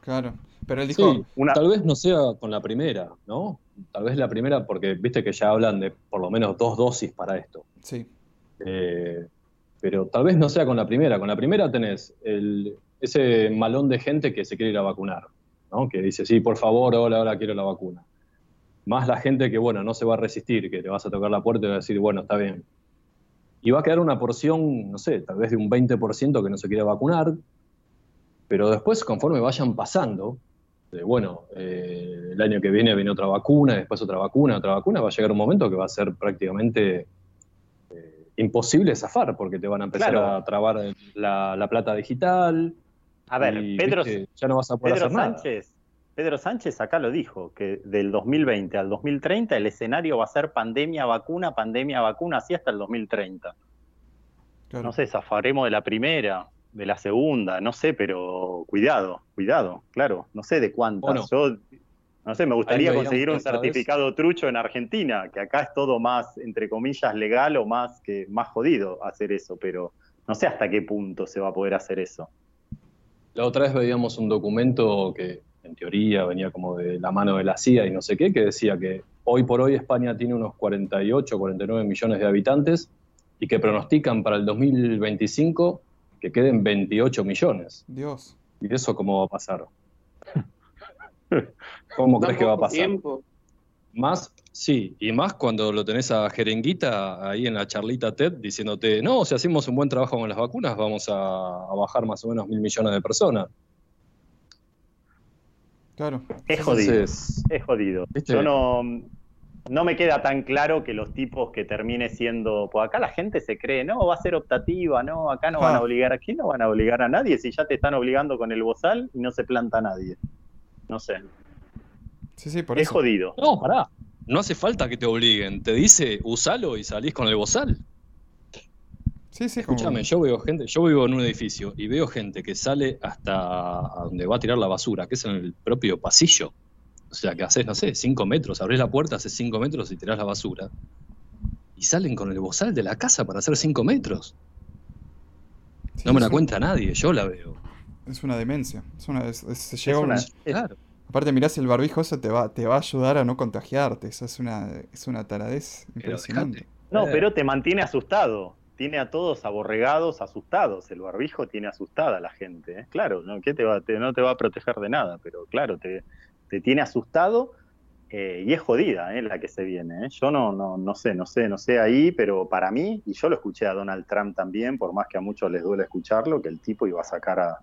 Claro, pero él dijo... Tal vez no sea con la primera, ¿no? Tal vez la primera, porque viste que ya hablan de por lo menos dos dosis para esto. Sí. Eh, pero tal vez no sea con la primera. Con la primera tenés ese malón de gente que se quiere ir a vacunar, ¿no? Que dice, sí, por favor, ahora, ahora quiero la vacuna más la gente que, bueno, no se va a resistir, que te vas a tocar la puerta y va a decir, bueno, está bien. Y va a quedar una porción, no sé, tal vez de un 20% que no se quiere vacunar, pero después, conforme vayan pasando, bueno, eh, el año que viene viene otra vacuna, después otra vacuna, otra vacuna, va a llegar un momento que va a ser prácticamente eh, imposible zafar, porque te van a empezar a trabar la, plata digital. A ver, Pedro, ya no vas a poder hacer Sánchez, Pedro Sánchez acá lo dijo, que del 2020 al 2030 el escenario va a ser pandemia, vacuna, pandemia, vacuna, así hasta el 2030. No sé, zafaremos de la primera, de la segunda, no sé, pero cuidado, cuidado, claro, no sé de cuántas. Yo, no sé, me gustaría conseguir un certificado trucho en Argentina, que acá es todo más, entre comillas, legal o más, que, más jodido hacer eso, pero no sé hasta qué punto se va a poder hacer eso. La otra vez veíamos un documento que en teoría venía como de la mano de la CIA y no sé qué, que decía que hoy por hoy España tiene unos 48, 49 millones de habitantes y que pronostican para el 2025 que queden 28 millones. Dios. ¿Y eso cómo va a pasar? [laughs] ¿Cómo crees que va a pasar? Más, sí, y más cuando lo tenés a Jerenguita ahí en la charlita TED diciéndote, no, si hacemos un buen trabajo con las vacunas vamos a, a bajar más o menos mil millones de personas. Claro. Es jodido. es jodido. Yo no, no me queda tan claro que los tipos que termine siendo. Pues acá la gente se cree, no, va a ser optativa, no, acá no van a ah. obligar. Aquí no van a obligar a nadie si ya te están obligando con el bozal y no se planta nadie. No sé. Sí, sí, por es jodido. No, pará. No hace falta que te obliguen. Te dice, usalo y salís con el bozal. Sí, sí, Escúchame, yo veo gente, yo vivo en un edificio y veo gente que sale hasta donde va a tirar la basura, que es en el propio pasillo. O sea, que haces, no sé, cinco metros, abrís la puerta, haces cinco metros y tirás la basura. Y salen con el bozal de la casa para hacer cinco metros. no me la cuenta nadie, yo la veo. Es una demencia. Es una, se llega una, claro. Aparte, mirás el barbijo, eso te va, te va a ayudar a no contagiarte. Eso es una, es una taradez impresionante. No, pero te mantiene asustado tiene a todos aborregados, asustados. El barbijo tiene asustada a la gente. ¿eh? Claro, ¿no? ¿Qué te va, no te va a proteger de nada, pero claro, te, tiene asustado eh, y es jodida ¿eh? la que se viene. ¿eh? Yo no, no, no sé, no sé, no sé ahí, pero para mí, y yo lo escuché a Donald Trump también, por más que a muchos les duele escucharlo, que el tipo iba a sacar a,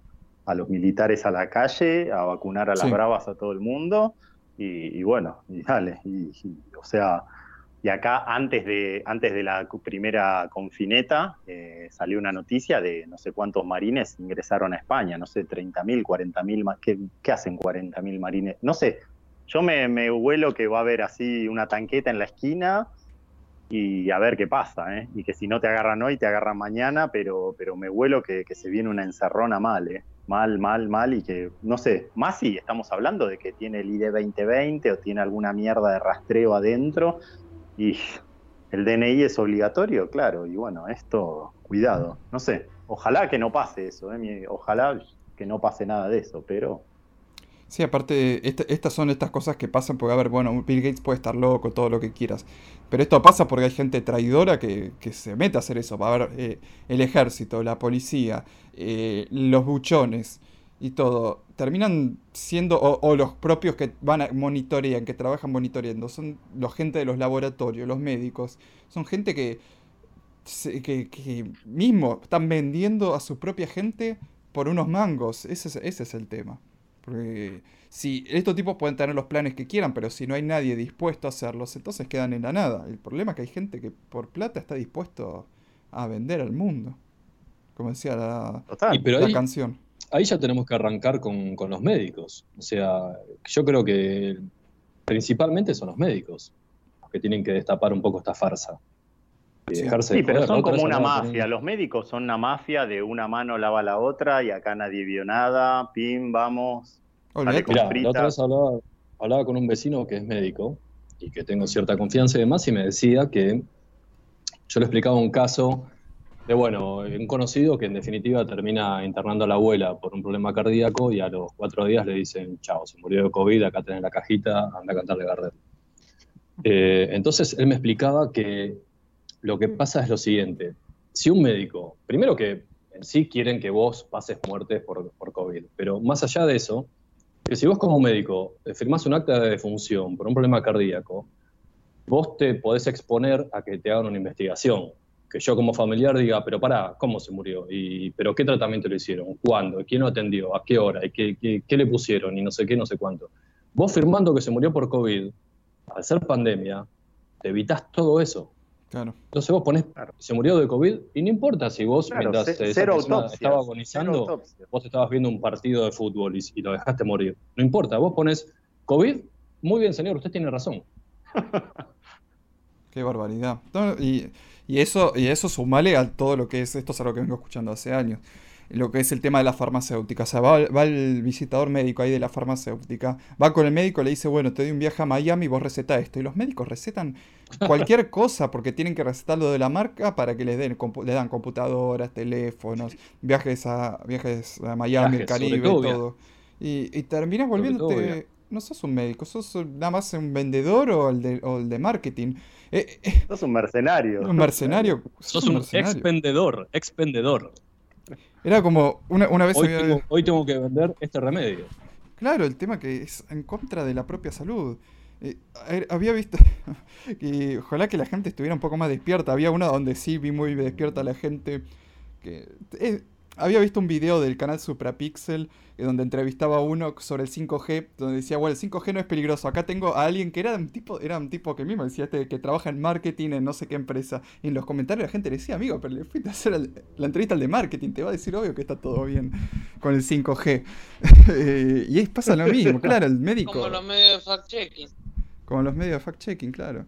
los militares a la calle, a vacunar a las bravas a todo el mundo, y, bueno, y dale, y, o sea y acá, antes de, antes de la primera confineta, eh, salió una noticia de no sé cuántos marines ingresaron a España, no sé, 30.000, 40.000, ¿qué, ¿qué hacen 40.000 marines? No sé, yo me, me huelo que va a haber así una tanqueta en la esquina y a ver qué pasa, ¿eh? Y que si no te agarran hoy, te agarran mañana, pero, pero me huelo que, que se viene una encerrona mal, ¿eh? Mal, mal, mal, y que, no sé, más si estamos hablando de que tiene el ID 2020 o tiene alguna mierda de rastreo adentro y el DNI es obligatorio, claro, y bueno, esto, cuidado, no sé, ojalá que no pase eso, ¿eh? ojalá que no pase nada de eso, pero... Sí, aparte, estas son estas cosas que pasan porque, a ver, bueno, Bill Gates puede estar loco, todo lo que quieras. Pero esto pasa porque hay gente traidora que, se mete a hacer eso. Va a ver, eh, el ejército, la policía, eh, los buchones y todo. Terminan siendo, o, los propios que van a monitorean, que trabajan monitoreando, son los gente de los laboratorios, los médicos. Son gente que, que, que mismo están vendiendo a su propia gente por unos mangos. Ese es, ese es el tema. Porque si estos tipos pueden tener los planes que quieran, pero si no hay nadie dispuesto a hacerlos, entonces quedan en la nada. El problema es que hay gente que por plata está dispuesto a vender al mundo. Como decía la, canción. Ahí ya tenemos que arrancar con, los médicos. O sea, yo creo que principalmente son los médicos los que tienen que destapar un poco esta farsa. Sí, pero son como una mafia. Los médicos son una mafia de una mano lava la otra y acá nadie vio nada. Pim, vamos. Mira, la otra vez hablaba, con un vecino que es médico y que tengo cierta confianza y demás y me decía que yo le explicaba un caso de, bueno, un conocido que en definitiva termina internando a la abuela por un problema cardíaco y a los cuatro días le dicen, chao, se murió de COVID, acá tenés la cajita, anda a cantarle Gardel. Eh, entonces él me explicaba que lo que pasa es lo siguiente. Si un médico, primero que en sí quieren que vos pases muertes por, por COVID, pero más allá de eso, que si vos como médico firmás un acta de defunción por un problema cardíaco, vos te podés exponer a que te hagan una investigación. Que yo como familiar diga, pero para, ¿cómo se murió? Y, ¿Pero qué tratamiento le hicieron? ¿Cuándo? ¿Quién lo atendió? ¿A qué hora? ¿Y qué, qué le pusieron? Y no sé qué, no sé cuánto. Vos firmando que se murió por COVID, al ser pandemia, te evitas todo eso. Entonces vos ponés, se murió de COVID y no importa si vos, mientras estaba agonizando, vos estabas viendo un partido de fútbol y, lo dejaste morir. No importa, vos pones COVID, muy bien señor, usted tiene razón. [laughs] Qué barbaridad. y, eso, y eso sumale a todo lo que es, esto es algo que vengo escuchando hace años lo que es el tema de la farmacéutica. O sea, va, el visitador médico ahí de la farmacéutica, va con el médico, le dice, bueno, te doy un viaje a Miami, vos receta esto. Y los médicos recetan [laughs] cualquier cosa porque tienen que recetarlo de la marca para que les den, le dan computadoras, teléfonos, viajes a, viajes a Miami, el Caribe, todo. todo. Y, y, terminas volviéndote... No sos un médico, sos nada más un vendedor o el de, o el de marketing. Eh, eh, sos un mercenario. Un mercenario. Sos, un, expendedor, expendedor. Era como una, vez... Hoy, tengo, que vender este remedio. Claro, el tema que es en contra de la propia salud. Eh, había visto [laughs] que ojalá que la gente estuviera un poco más despierta. Había una donde sí vi muy despierta la gente. Que, eh, había visto un video del canal Suprapixel eh, donde entrevistaba a uno sobre el 5G, donde decía, bueno, el 5G no es peligroso. Acá tengo a alguien que era un tipo, era un tipo que mismo decía este, que trabaja en marketing en no sé qué empresa. Y en los comentarios la gente le decía, amigo, pero le fuiste a hacer la entrevista al de marketing, te va a decir obvio que está todo bien con el 5G. [laughs] Eh, y es, pasa lo mismo, [laughs] claro, el médico. Como los medios de fact-checking. Como los medios de fact-checking, claro.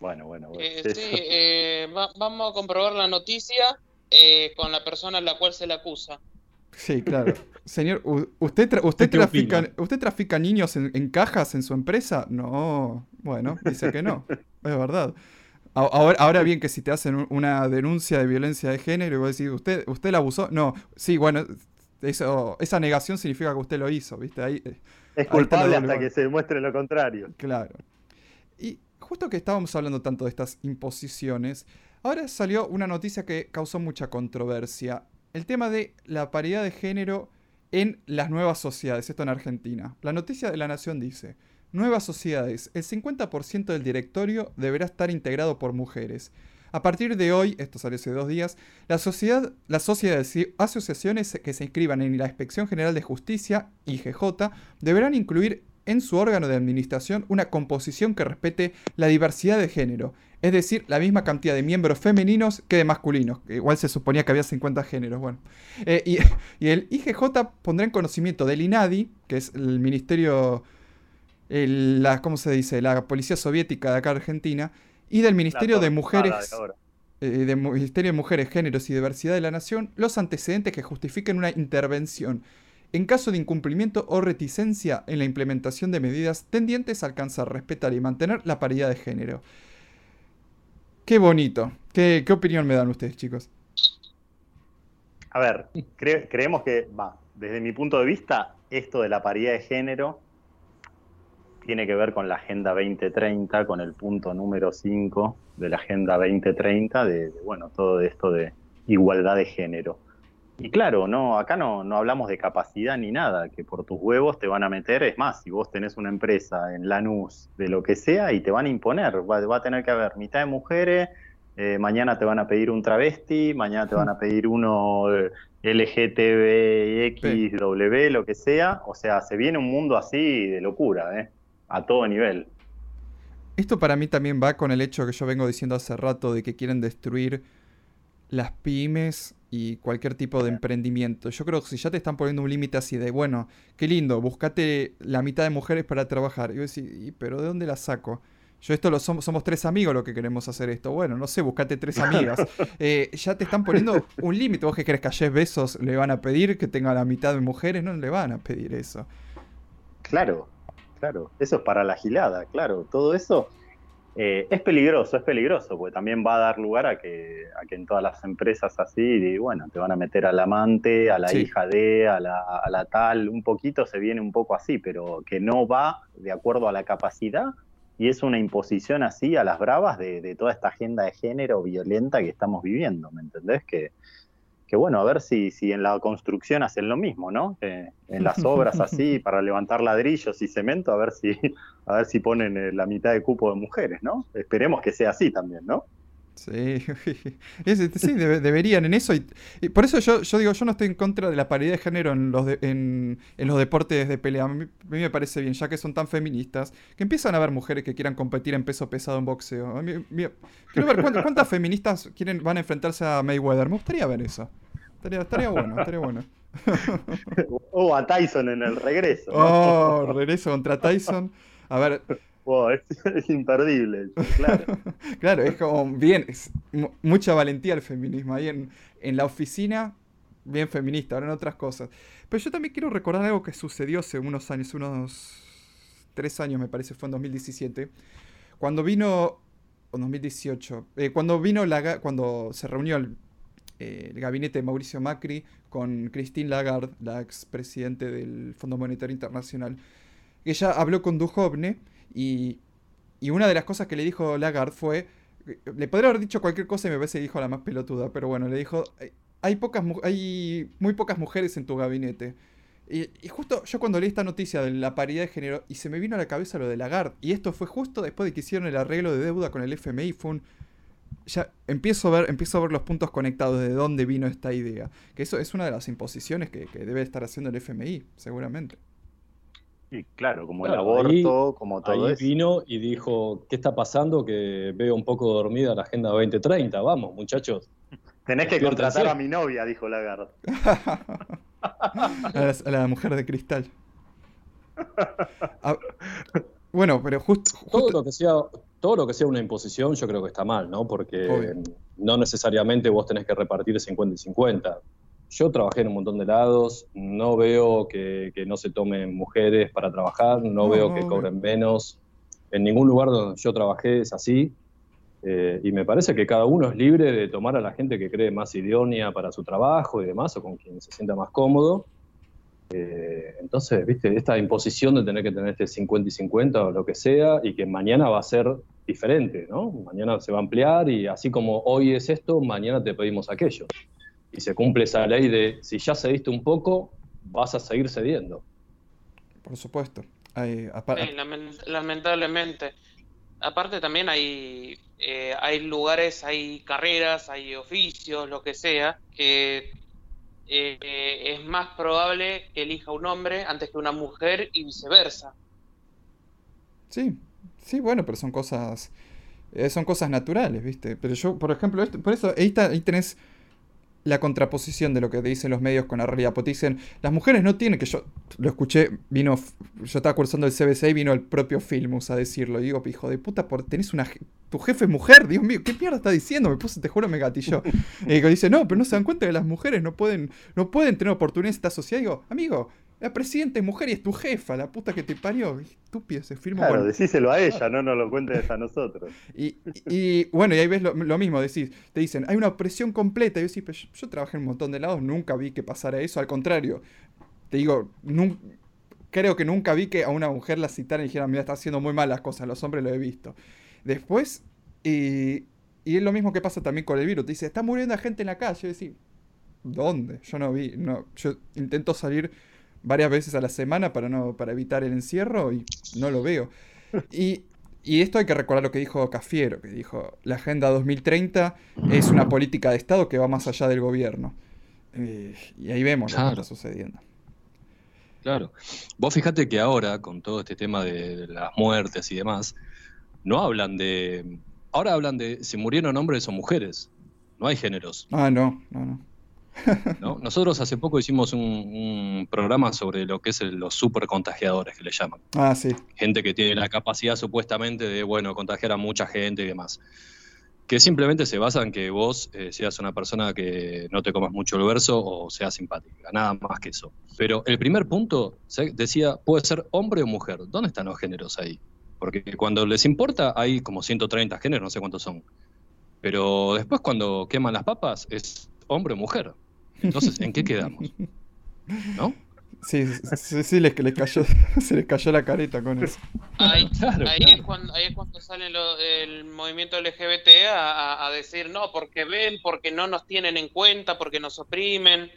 Bueno, bueno, bueno. Eh, sí, vamos a comprobar la noticia eh, con la persona a la cual se le acusa. Sí, claro. [laughs] Señor, ¿usted, usted, trafica, ¿usted trafica niños en, cajas en su empresa? No, bueno, dice que no, [laughs] es verdad. Ahora, ahora bien que si te hacen una denuncia de violencia de género y vos decís, ¿usted, usted la abusó? No, sí, bueno, eso, esa negación significa que usted lo hizo, ¿viste? Ahí, eh, es culpable hasta que se demuestre lo contrario. Claro. Y justo que estábamos hablando tanto de estas imposiciones, Ahora salió una noticia que causó mucha controversia. El tema de la paridad de género en las nuevas sociedades, esto en Argentina. La noticia de la Nación dice, nuevas sociedades, el 50% del directorio deberá estar integrado por mujeres. A partir de hoy, esto salió hace dos días, las sociedades asociaciones que se inscriban en la Inspección General de Justicia, IGJ, deberán incluir en su órgano de administración una composición que respete la diversidad de género, es decir, la misma cantidad de miembros femeninos que de masculinos. Igual se suponía que había 50 géneros. Bueno. Eh, y, [laughs] el IGJ pondrá en conocimiento del INADI, que es el ministerio, la, ¿cómo se dice? La policía soviética de acá Argentina, y del Ministerio de Mujeres. Eh, del Ministerio de Mujeres, Géneros y Diversidad de la Nación, los antecedentes que justifiquen una intervención en caso de incumplimiento o reticencia en la implementación de medidas tendientes a alcanzar, respetar y mantener la paridad de género. Qué bonito. ¿Qué, opinión me dan ustedes, chicos? A ver, creemos que, va, desde mi punto de vista, esto de la paridad de género tiene que ver con la Agenda 2030, con el punto número 5 de la Agenda 2030, de, bueno, todo esto de igualdad de género. Y claro, no, acá no, no hablamos de capacidad ni nada, que por tus huevos te van a meter, es más, si vos tenés una empresa en Lanús, de lo que sea, y te van a imponer, va, a tener que haber mitad de mujeres, eh, mañana te van a pedir un travesti, mañana te van a pedir uno eh, LGTBXW, lo que sea, o sea, se viene un mundo así de locura, ¿eh? a todo nivel. Esto para mí también va con el hecho que yo vengo diciendo hace rato de que quieren destruir las pymes y cualquier tipo de emprendimiento. Yo creo que si ya te están poniendo un límite así de, bueno, qué lindo, buscate la mitad de mujeres para trabajar. Y yo decía, pero ¿de dónde la saco? Yo esto lo somos, somos tres amigos lo que queremos hacer esto. Bueno, no sé, buscate tres amigas. Eh, ya te están poniendo un límite. ¿Vos qué crees que a Jeff Bezos le van a pedir que tenga la mitad de mujeres? No le van a pedir eso. Claro, claro. Eso es para la gilada, claro. Todo eso eh, es peligroso, es peligroso, porque también va a dar lugar a que, a que en todas las empresas así, bueno, te van a meter al amante, a la hija de, a la, a la tal, un poquito se viene un poco así, pero que no va de acuerdo a la capacidad y es una imposición así a las bravas de, de, toda esta agenda de género violenta que estamos viviendo, ¿me entendés? Que, que bueno, a ver si, si en la construcción hacen lo mismo, ¿no? en las obras [laughs] así, para levantar ladrillos y cemento, a ver si, a ver si ponen eh, la mitad de cupo de mujeres, ¿no? Esperemos que sea así también, ¿no? Sí, [laughs] sí deberían en eso. Y, por eso yo, yo digo, yo no estoy en contra de la paridad de género en los, en, los deportes de pelea. A mí, me parece bien, ya que son tan feministas, que empiezan a haber mujeres que quieran competir en peso pesado en boxeo. quiero ver cuántas, [laughs] feministas quieren, van a enfrentarse a Mayweather. Me gustaría ver eso. Estaría, estaría bueno, estaría bueno. [laughs] o a Tyson en el regreso. Oh, regreso contra Tyson. A ver, [laughs] es, imperdible, claro. [laughs] claro, es como bien, es mucha valentía el feminismo. Ahí en, en la oficina, bien feminista, ahora en otras cosas. Pero yo también quiero recordar algo que sucedió hace unos años, unos tres años me parece, fue en 2017, cuando vino, o 2018, eh, cuando vino la, cuando se reunió el, eh, el, gabinete de Mauricio Macri con Christine Lagarde, la expresidente del Fondo Monetario Internacional. Ella habló con Duhovne y, una de las cosas que le dijo Lagarde fue, le podría haber dicho cualquier cosa y me parece que dijo la más pelotuda, pero bueno, le dijo, hay, pocas, hay muy pocas mujeres en tu gabinete. Y, justo yo cuando leí esta noticia de la paridad de género, y se me vino a la cabeza lo de Lagarde, y esto fue justo después de que hicieron el arreglo de deuda con el FMI, fue Ya empiezo a ver, empiezo a ver los puntos conectados de dónde vino esta idea. Que eso es una de las imposiciones que debe estar haciendo el FMI, seguramente. Y claro, como el aborto, como todo ahí vino y dijo, ¿qué está pasando? Que veo un poco dormida la Agenda 2030. Vamos, muchachos. [laughs] Tenés que contratar a mi novia, dijo Lagarde. [laughs] a, la, mujer de cristal. Ah, bueno, pero [laughs] justo, Todo, lo que sea, todo lo que sea una imposición yo creo que está mal, ¿no? Porque no necesariamente vos tenés que repartir 50 y 50 yo trabajé en un montón de lados, no veo que, no se tomen mujeres para trabajar, no, veo que cobren menos. En ningún lugar donde yo trabajé es así. Eh, y me parece que cada uno es libre de tomar a la gente que cree más idónea para su trabajo y demás, o con quien se sienta más cómodo. Eh, entonces, viste, esta imposición de tener que tener este 50 y 50 o lo que sea, y que mañana va a ser diferente, ¿no? Mañana se va a ampliar y así como hoy es esto, mañana te pedimos aquello y se cumple esa ley de si ya cediste un poco, vas a seguir cediendo. Por supuesto. lamentablemente. Aparte también hay, eh, hay lugares, hay carreras, hay oficios, lo que sea, que eh, es más probable que elija un hombre antes que una mujer y viceversa. Sí, sí, bueno, pero son cosas, eh, son cosas naturales, ¿viste? Pero yo, por ejemplo, por eso ahí, ahí tenés la contraposición de lo que te dicen los medios con la realidad. Porque dicen, las mujeres no tienen que yo lo escuché, vino, yo estaba cursando el CBC y vino el propio Filmus a decirlo. Y digo, hijo de puta, por, tenés una, tu jefe es mujer, Dios mío, ¿qué mierda está diciendo? Me puse, te juro, me gatilló. [laughs] y dice, no, pero no se dan cuenta que las mujeres no pueden, no pueden tener oportunidades en esta sociedad. Y digo, amigo, La presidenta es mujer y es tu jefa, la puta que te parió. Estúpido se firma. Claro, bueno. decíselo a ella, no nos lo cuentes a nosotros. Y, y- y, bueno, y ahí ves lo, lo mismo, decís, te dicen, hay una opresión completa. Y yo decís, pero yo, yo trabajé en un montón de lados, nunca vi que pasara eso. Al contrario, te digo, nun- creo que nunca vi que a una mujer la citaran y dijeran, mira, está haciendo muy mal las cosas, los hombres lo he visto. Después, y, y es lo mismo que pasa también con el virus. Te dice, está muriendo gente en la calle. Y decís, ¿dónde? Yo no vi. No, yo intento salir varias veces a la semana para, no, para evitar el encierro y no lo veo. Y, y esto hay que recordar lo que dijo Cafiero, que dijo, la Agenda 2030 es una política de Estado que va más allá del gobierno. Eh, y ahí vemos lo que Claro. está sucediendo. Claro. Vos fijate que ahora, con todo este tema de, de las muertes y demás, no hablan de. Ahora hablan de si murieron hombres o mujeres. No hay géneros. Ah, no, no, no. [laughs] ¿no? Nosotros hace poco hicimos un, un programa sobre lo que es el- los supercontagiadores, que le llaman. Ah, sí. Gente que tiene la capacidad supuestamente de, bueno, contagiar a mucha gente y demás. Que simplemente se basa en que vos eh, seas una persona que no te comas mucho el verso o seas simpática, nada más que eso. Pero el primer punto decía, puede ser hombre o mujer. ¿Dónde están los géneros ahí? Porque cuando les importa hay como 130 géneros, no sé cuántos son. Pero después cuando queman las papas es hombre o mujer. Entonces, ¿en qué quedamos? ¿No? Sí, sí, les, les cayó, [laughs] se les cayó la careta con eso. Ahí, [laughs] Claro, ahí claro. es cuando, ahí es cuando sale lo- el movimiento LGBT a, a- a decir no, porque ven, porque no nos tienen en cuenta, porque nos oprimen.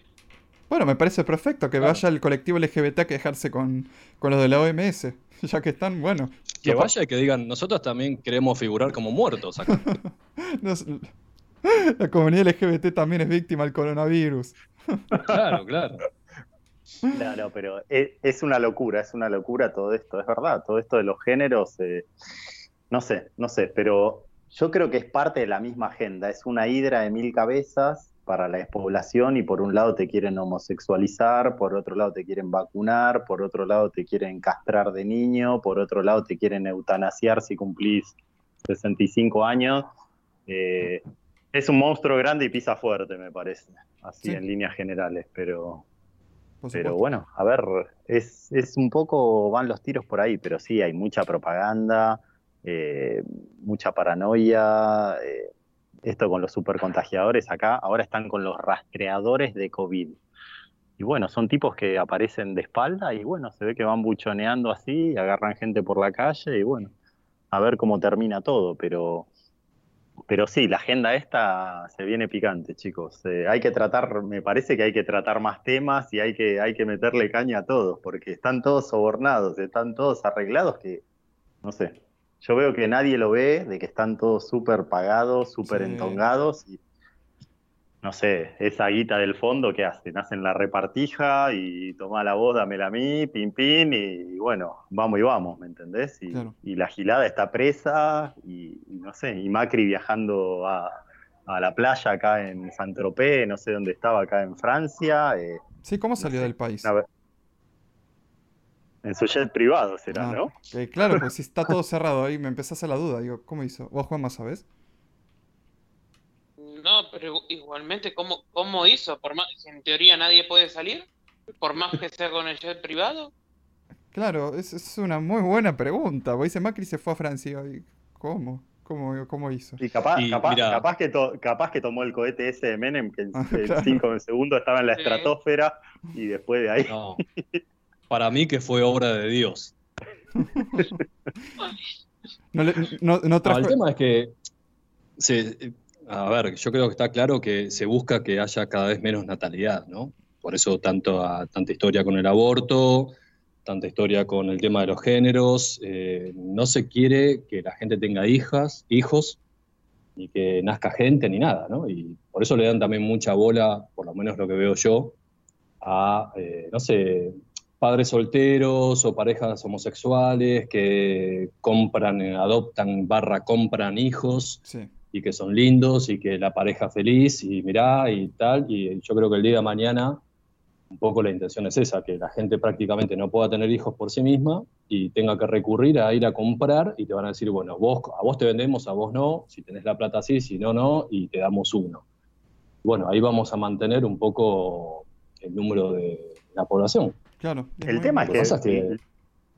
Bueno, me parece perfecto que Claro. vaya el colectivo LGBT a quejarse con, con los de la OMS, [laughs] ya que están, bueno. Que vaya y que digan, nosotros también queremos figurar como muertos acá. nos- [laughs] la comunidad LGBT también es víctima del coronavirus. Claro, claro. No, no, pero es, es una locura, es una locura todo esto, es verdad, todo esto de los géneros, eh, no sé, no sé, pero yo creo que es parte de la misma agenda, es una hidra de mil cabezas para la despoblación y por un lado te quieren homosexualizar, por otro lado te quieren vacunar, por otro lado te quieren castrar de niño, por otro lado te quieren eutanasiar si cumplís 65 años. Eh, es un monstruo grande y pisa fuerte, me parece, así Sí. en líneas generales, pero... Pero bueno, a ver, es, es un poco, van los tiros por ahí, pero sí, hay mucha propaganda, eh, mucha paranoia. eh, esto con los supercontagiadores acá, ahora están con los rastreadores de COVID. Y bueno, son tipos que aparecen de espalda y bueno, se ve que van buchoneando así, agarran gente por la calle y bueno, a ver cómo termina todo, pero... Pero sí, la agenda esta se viene picante, chicos. Eh, hay que tratar, me parece que hay que tratar más temas y hay que, hay que meterle caña a todos, porque están todos sobornados, están todos arreglados que, no sé, yo veo que nadie lo ve, de que están todos súper pagados, súper Sí. entongados y, no sé, esa guita del fondo que hacen, hacen la repartija y toma la voz, dámela a mí, pin pin y, bueno, vamos y vamos, ¿me entendés? Y, Claro. y la gilada está presa y, y no sé, y Macri viajando a, a la playa acá en Saint-Tropez, no sé dónde estaba acá en Francia, eh, Sí, ¿cómo no salió sé, del país? una en su jet privado será, Ah, ¿no? que claro, pues si está todo cerrado ahí, me empezó a la duda. Digo, ¿cómo hizo? ¿Vos, Juanma, sabés? Pero igualmente, ¿cómo, cómo hizo? Por más, en teoría nadie puede salir, por más que sea con el jet privado. Claro, es, es una muy buena pregunta. Vos dice Macri se fue a Francia. y ¿Cómo? ¿Cómo, cómo hizo? Y capaz, Y capaz, capaz, que to- capaz que tomó el cohete ese de Menem, que en Ah, en claro. cinco segundos estaba en la Sí. estratosfera y después de ahí. No. Para mí que fue obra de Dios. No, le- no, no No, trajo... el tema es que, se- a ver, yo creo que está claro que se busca que haya cada vez menos natalidad, ¿no? Por eso tanto, a- tanta historia con el aborto, tanta historia con el tema de los géneros. eh, no se quiere que la gente tenga hijas, hijos, ni que nazca gente, ni nada, ¿no? Y por eso le dan también mucha bola, por lo menos lo que veo yo, a, eh, no sé, padres solteros o parejas homosexuales que compran, eh, adoptan, barra, compran hijos Sí. Y que son lindos y que la pareja feliz y mirá y tal. Y yo creo que el día de mañana un poco la intención es esa, que la gente prácticamente no pueda tener hijos por sí misma y tenga que recurrir a ir a comprar y te van a decir, bueno, vos, a vos te vendemos, a vos no, si tenés la plata sí, si no, no, y te damos uno. Bueno, ahí vamos a mantener un poco el número de la población. Claro. El tema es que, es que-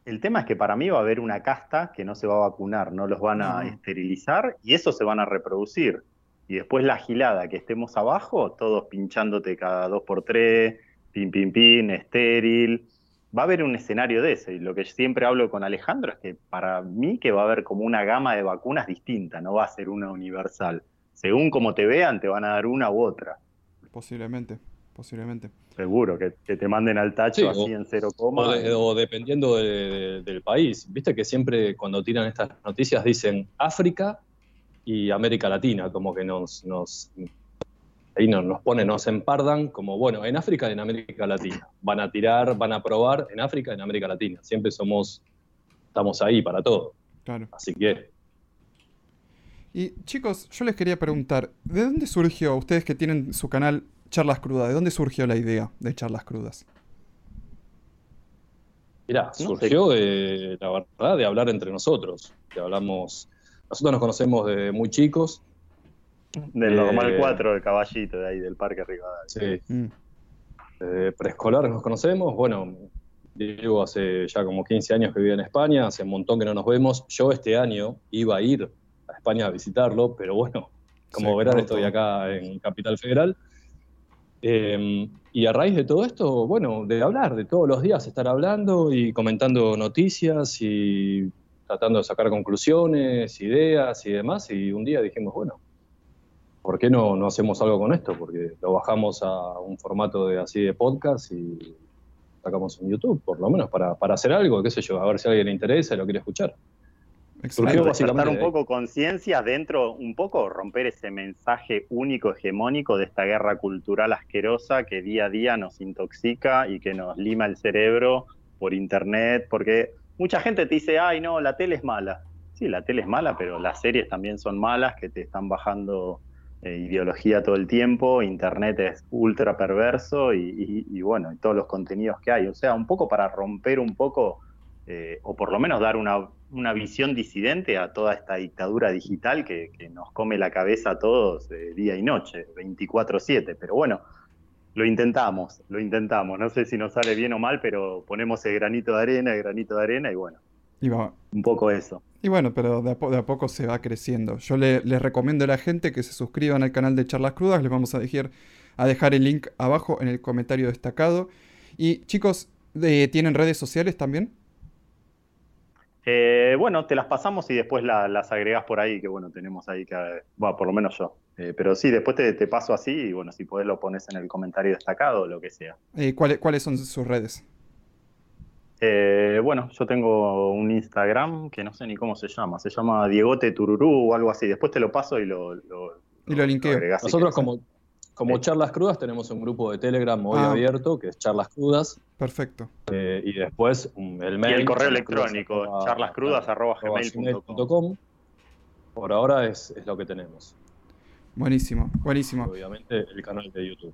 el, tema es que para mí va a haber una casta que no se va a vacunar, no los van a No. esterilizar y eso se van a reproducir. Y después la gilada que estemos abajo, todos pinchándote cada dos por tres, pin, pin, pin, estéril. Va a haber un escenario de ese. Y lo que siempre hablo con Alejandro es que para mí que va a haber como una gama de vacunas distinta, no va a ser una universal. Según como te vean, te van a dar una u otra. Posiblemente, posiblemente. Seguro, que, que te manden al tacho Sí, así o- en cero coma. O, de- o dependiendo de- de- del país. Viste que siempre cuando tiran estas noticias dicen África y América Latina, como que nos, nos ahí nos, nos ponen, nos empardan como, bueno, en África y en América Latina. Van a tirar, van a probar en África y en América Latina. Siempre somos, estamos ahí para todo. Claro. Así que Y chicos, yo les quería preguntar, ¿de dónde surgió, ustedes que tienen su canal Charlas Crudas, ¿de dónde surgió la idea de Charlas Crudas? Mirá, No sé. surgió de, la verdad, de hablar entre nosotros. Que hablamos, nosotros nos conocemos de muy chicos. Del Eh, normal 4 de caballito de ahí del Parque Rivadavia. Sí, Mm, de preescolar nos conocemos. Bueno, Diego hace ya como 15 años que vive en España, hace un montón que no nos vemos. Yo este año iba a ir a España a visitarlo, pero bueno, como Sí, verán, estoy acá en Capital Federal. Eh, y a raíz de todo esto, bueno, de hablar, de todos los días estar hablando y comentando noticias y tratando de sacar conclusiones, ideas y demás. Y un día dijimos, bueno, ¿por qué no, no hacemos algo con esto? Porque lo bajamos a un formato de así de podcast y sacamos en YouTube, por lo menos para, para hacer algo, qué sé yo, a ver si a alguien le interesa y lo quiere escuchar. Surgió básicamente un poco conciencia dentro, un poco romper ese mensaje único, hegemónico de esta guerra cultural asquerosa que día a día nos intoxica y que nos lima el cerebro por internet, porque mucha gente te dice, ay no, la tele es mala. Sí, la tele es mala, pero las series también son malas, que te están bajando eh, ideología todo el tiempo, internet es ultra perverso y, y- y bueno, y todos los contenidos que hay. O sea, un poco para romper un poco, eh, o por lo menos dar una, una visión disidente a toda esta dictadura digital que, que nos come la cabeza a todos eh, día y noche, 24/7. Pero bueno, lo intentamos, lo intentamos. No sé si nos sale bien o mal, pero ponemos el granito de arena, el granito de arena y bueno, Y, va- un poco eso. y bueno, pero de a, po- de a poco se va creciendo. Yo le- les recomiendo a la gente que se suscriban al canal de Charlas Crudas, les vamos a dejar, a dejar el link abajo en el comentario destacado. Y chicos, ¿tienen redes sociales también? Eh, bueno, te las pasamos y después la- las agregás por ahí, que bueno, tenemos ahí que, bueno, por lo menos yo. Eh, pero sí, después te, te paso así y bueno, si podés lo pones en el comentario destacado o lo que sea. Eh, ¿cuáles, ¿Cuáles son sus redes? Eh, bueno, yo tengo un Instagram que no sé ni cómo se llama, se llama Diegote Tururú o algo así. Después te lo paso y lo, lo, Y lo linkeo. Nosotros como, como Sí. charlas crudas tenemos un grupo de Telegram hoy Ah. abierto, que es charlas crudas, Perfecto. eh, y después el Y mail. el correo electrónico, arroba- charlascrudas arroba arroba gmail punto com. gmail.com. Por ahora es, es lo que tenemos. Buenísimo, buenísimo. Obviamente el canal de YouTube.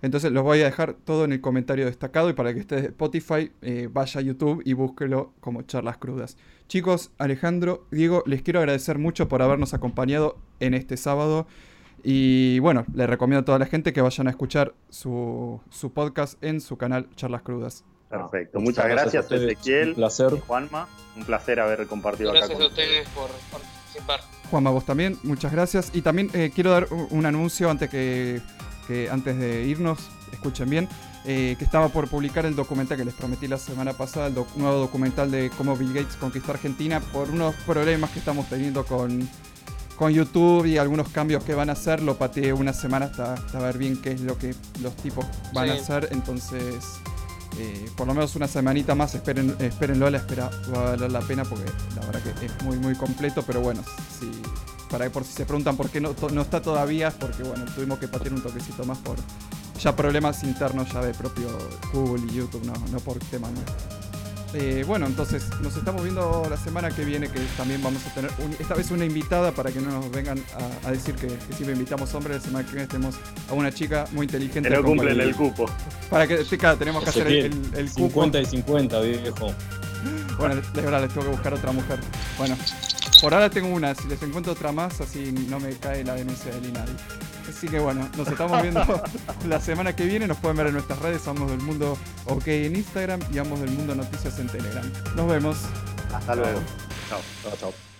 Entonces los voy a dejar todo en el comentario destacado y para que esté de Spotify, eh, vaya a YouTube y búsquelo como charlas crudas. Chicos, Alejandro, Diego, les quiero agradecer mucho por habernos acompañado en este sábado. Y bueno, les recomiendo a toda la gente que vayan a escuchar su, su podcast en su canal Charlas Crudas. Perfecto, muchas gracias, ustedes, Ezequiel, Un placer. Juanma, un placer haber compartido acá Gracias a ustedes por participar. Juanma, vos también, muchas gracias. Y también eh, quiero dar un, un anuncio antes, que, que- antes de irnos, escuchen bien, eh, que estaba por publicar el documental que les prometí la semana pasada, el doc- nuevo documental de cómo Bill Gates conquistó Argentina, por unos problemas que estamos teniendo con, con YouTube y algunos cambios que van a hacer. Lo pateé una semana hasta, hasta ver bien qué es lo que los tipos van a hacer. Entonces, eh, por lo menos una semanita más, esperen, espérenlo, la espera va a valer la pena porque la verdad que es muy muy completo, pero bueno, si, para por si se preguntan por qué no, to- no está todavía, es porque bueno, tuvimos que patear un toquecito más por ya problemas internos ya de propio Google y YouTube, no, no por temas nuestros. Eh, bueno, entonces nos estamos viendo la semana que viene, que también vamos a tener un- esta vez una invitada para que no nos vengan a, a decir que, que siempre invitamos hombres. La semana que viene tenemos a una chica muy inteligente. Que no cumplen el- cupo. Para que, claro, tenemos que hacer el, Ezequiel, el, el cupo. 50 y 50, viejo. Bueno, de verdad, les tengo que buscar otra mujer. Bueno, Por ahora tengo una, si les encuentro otra más, así no me cae la denuncia del INADI. Así que bueno, nos estamos viendo [laughs] la semana que viene. Nos pueden ver en nuestras redes, Amos del Mundo OK en Instagram y Amos del Mundo Noticias en Telegram. Nos vemos. Hasta luego. Chao, chao, chao.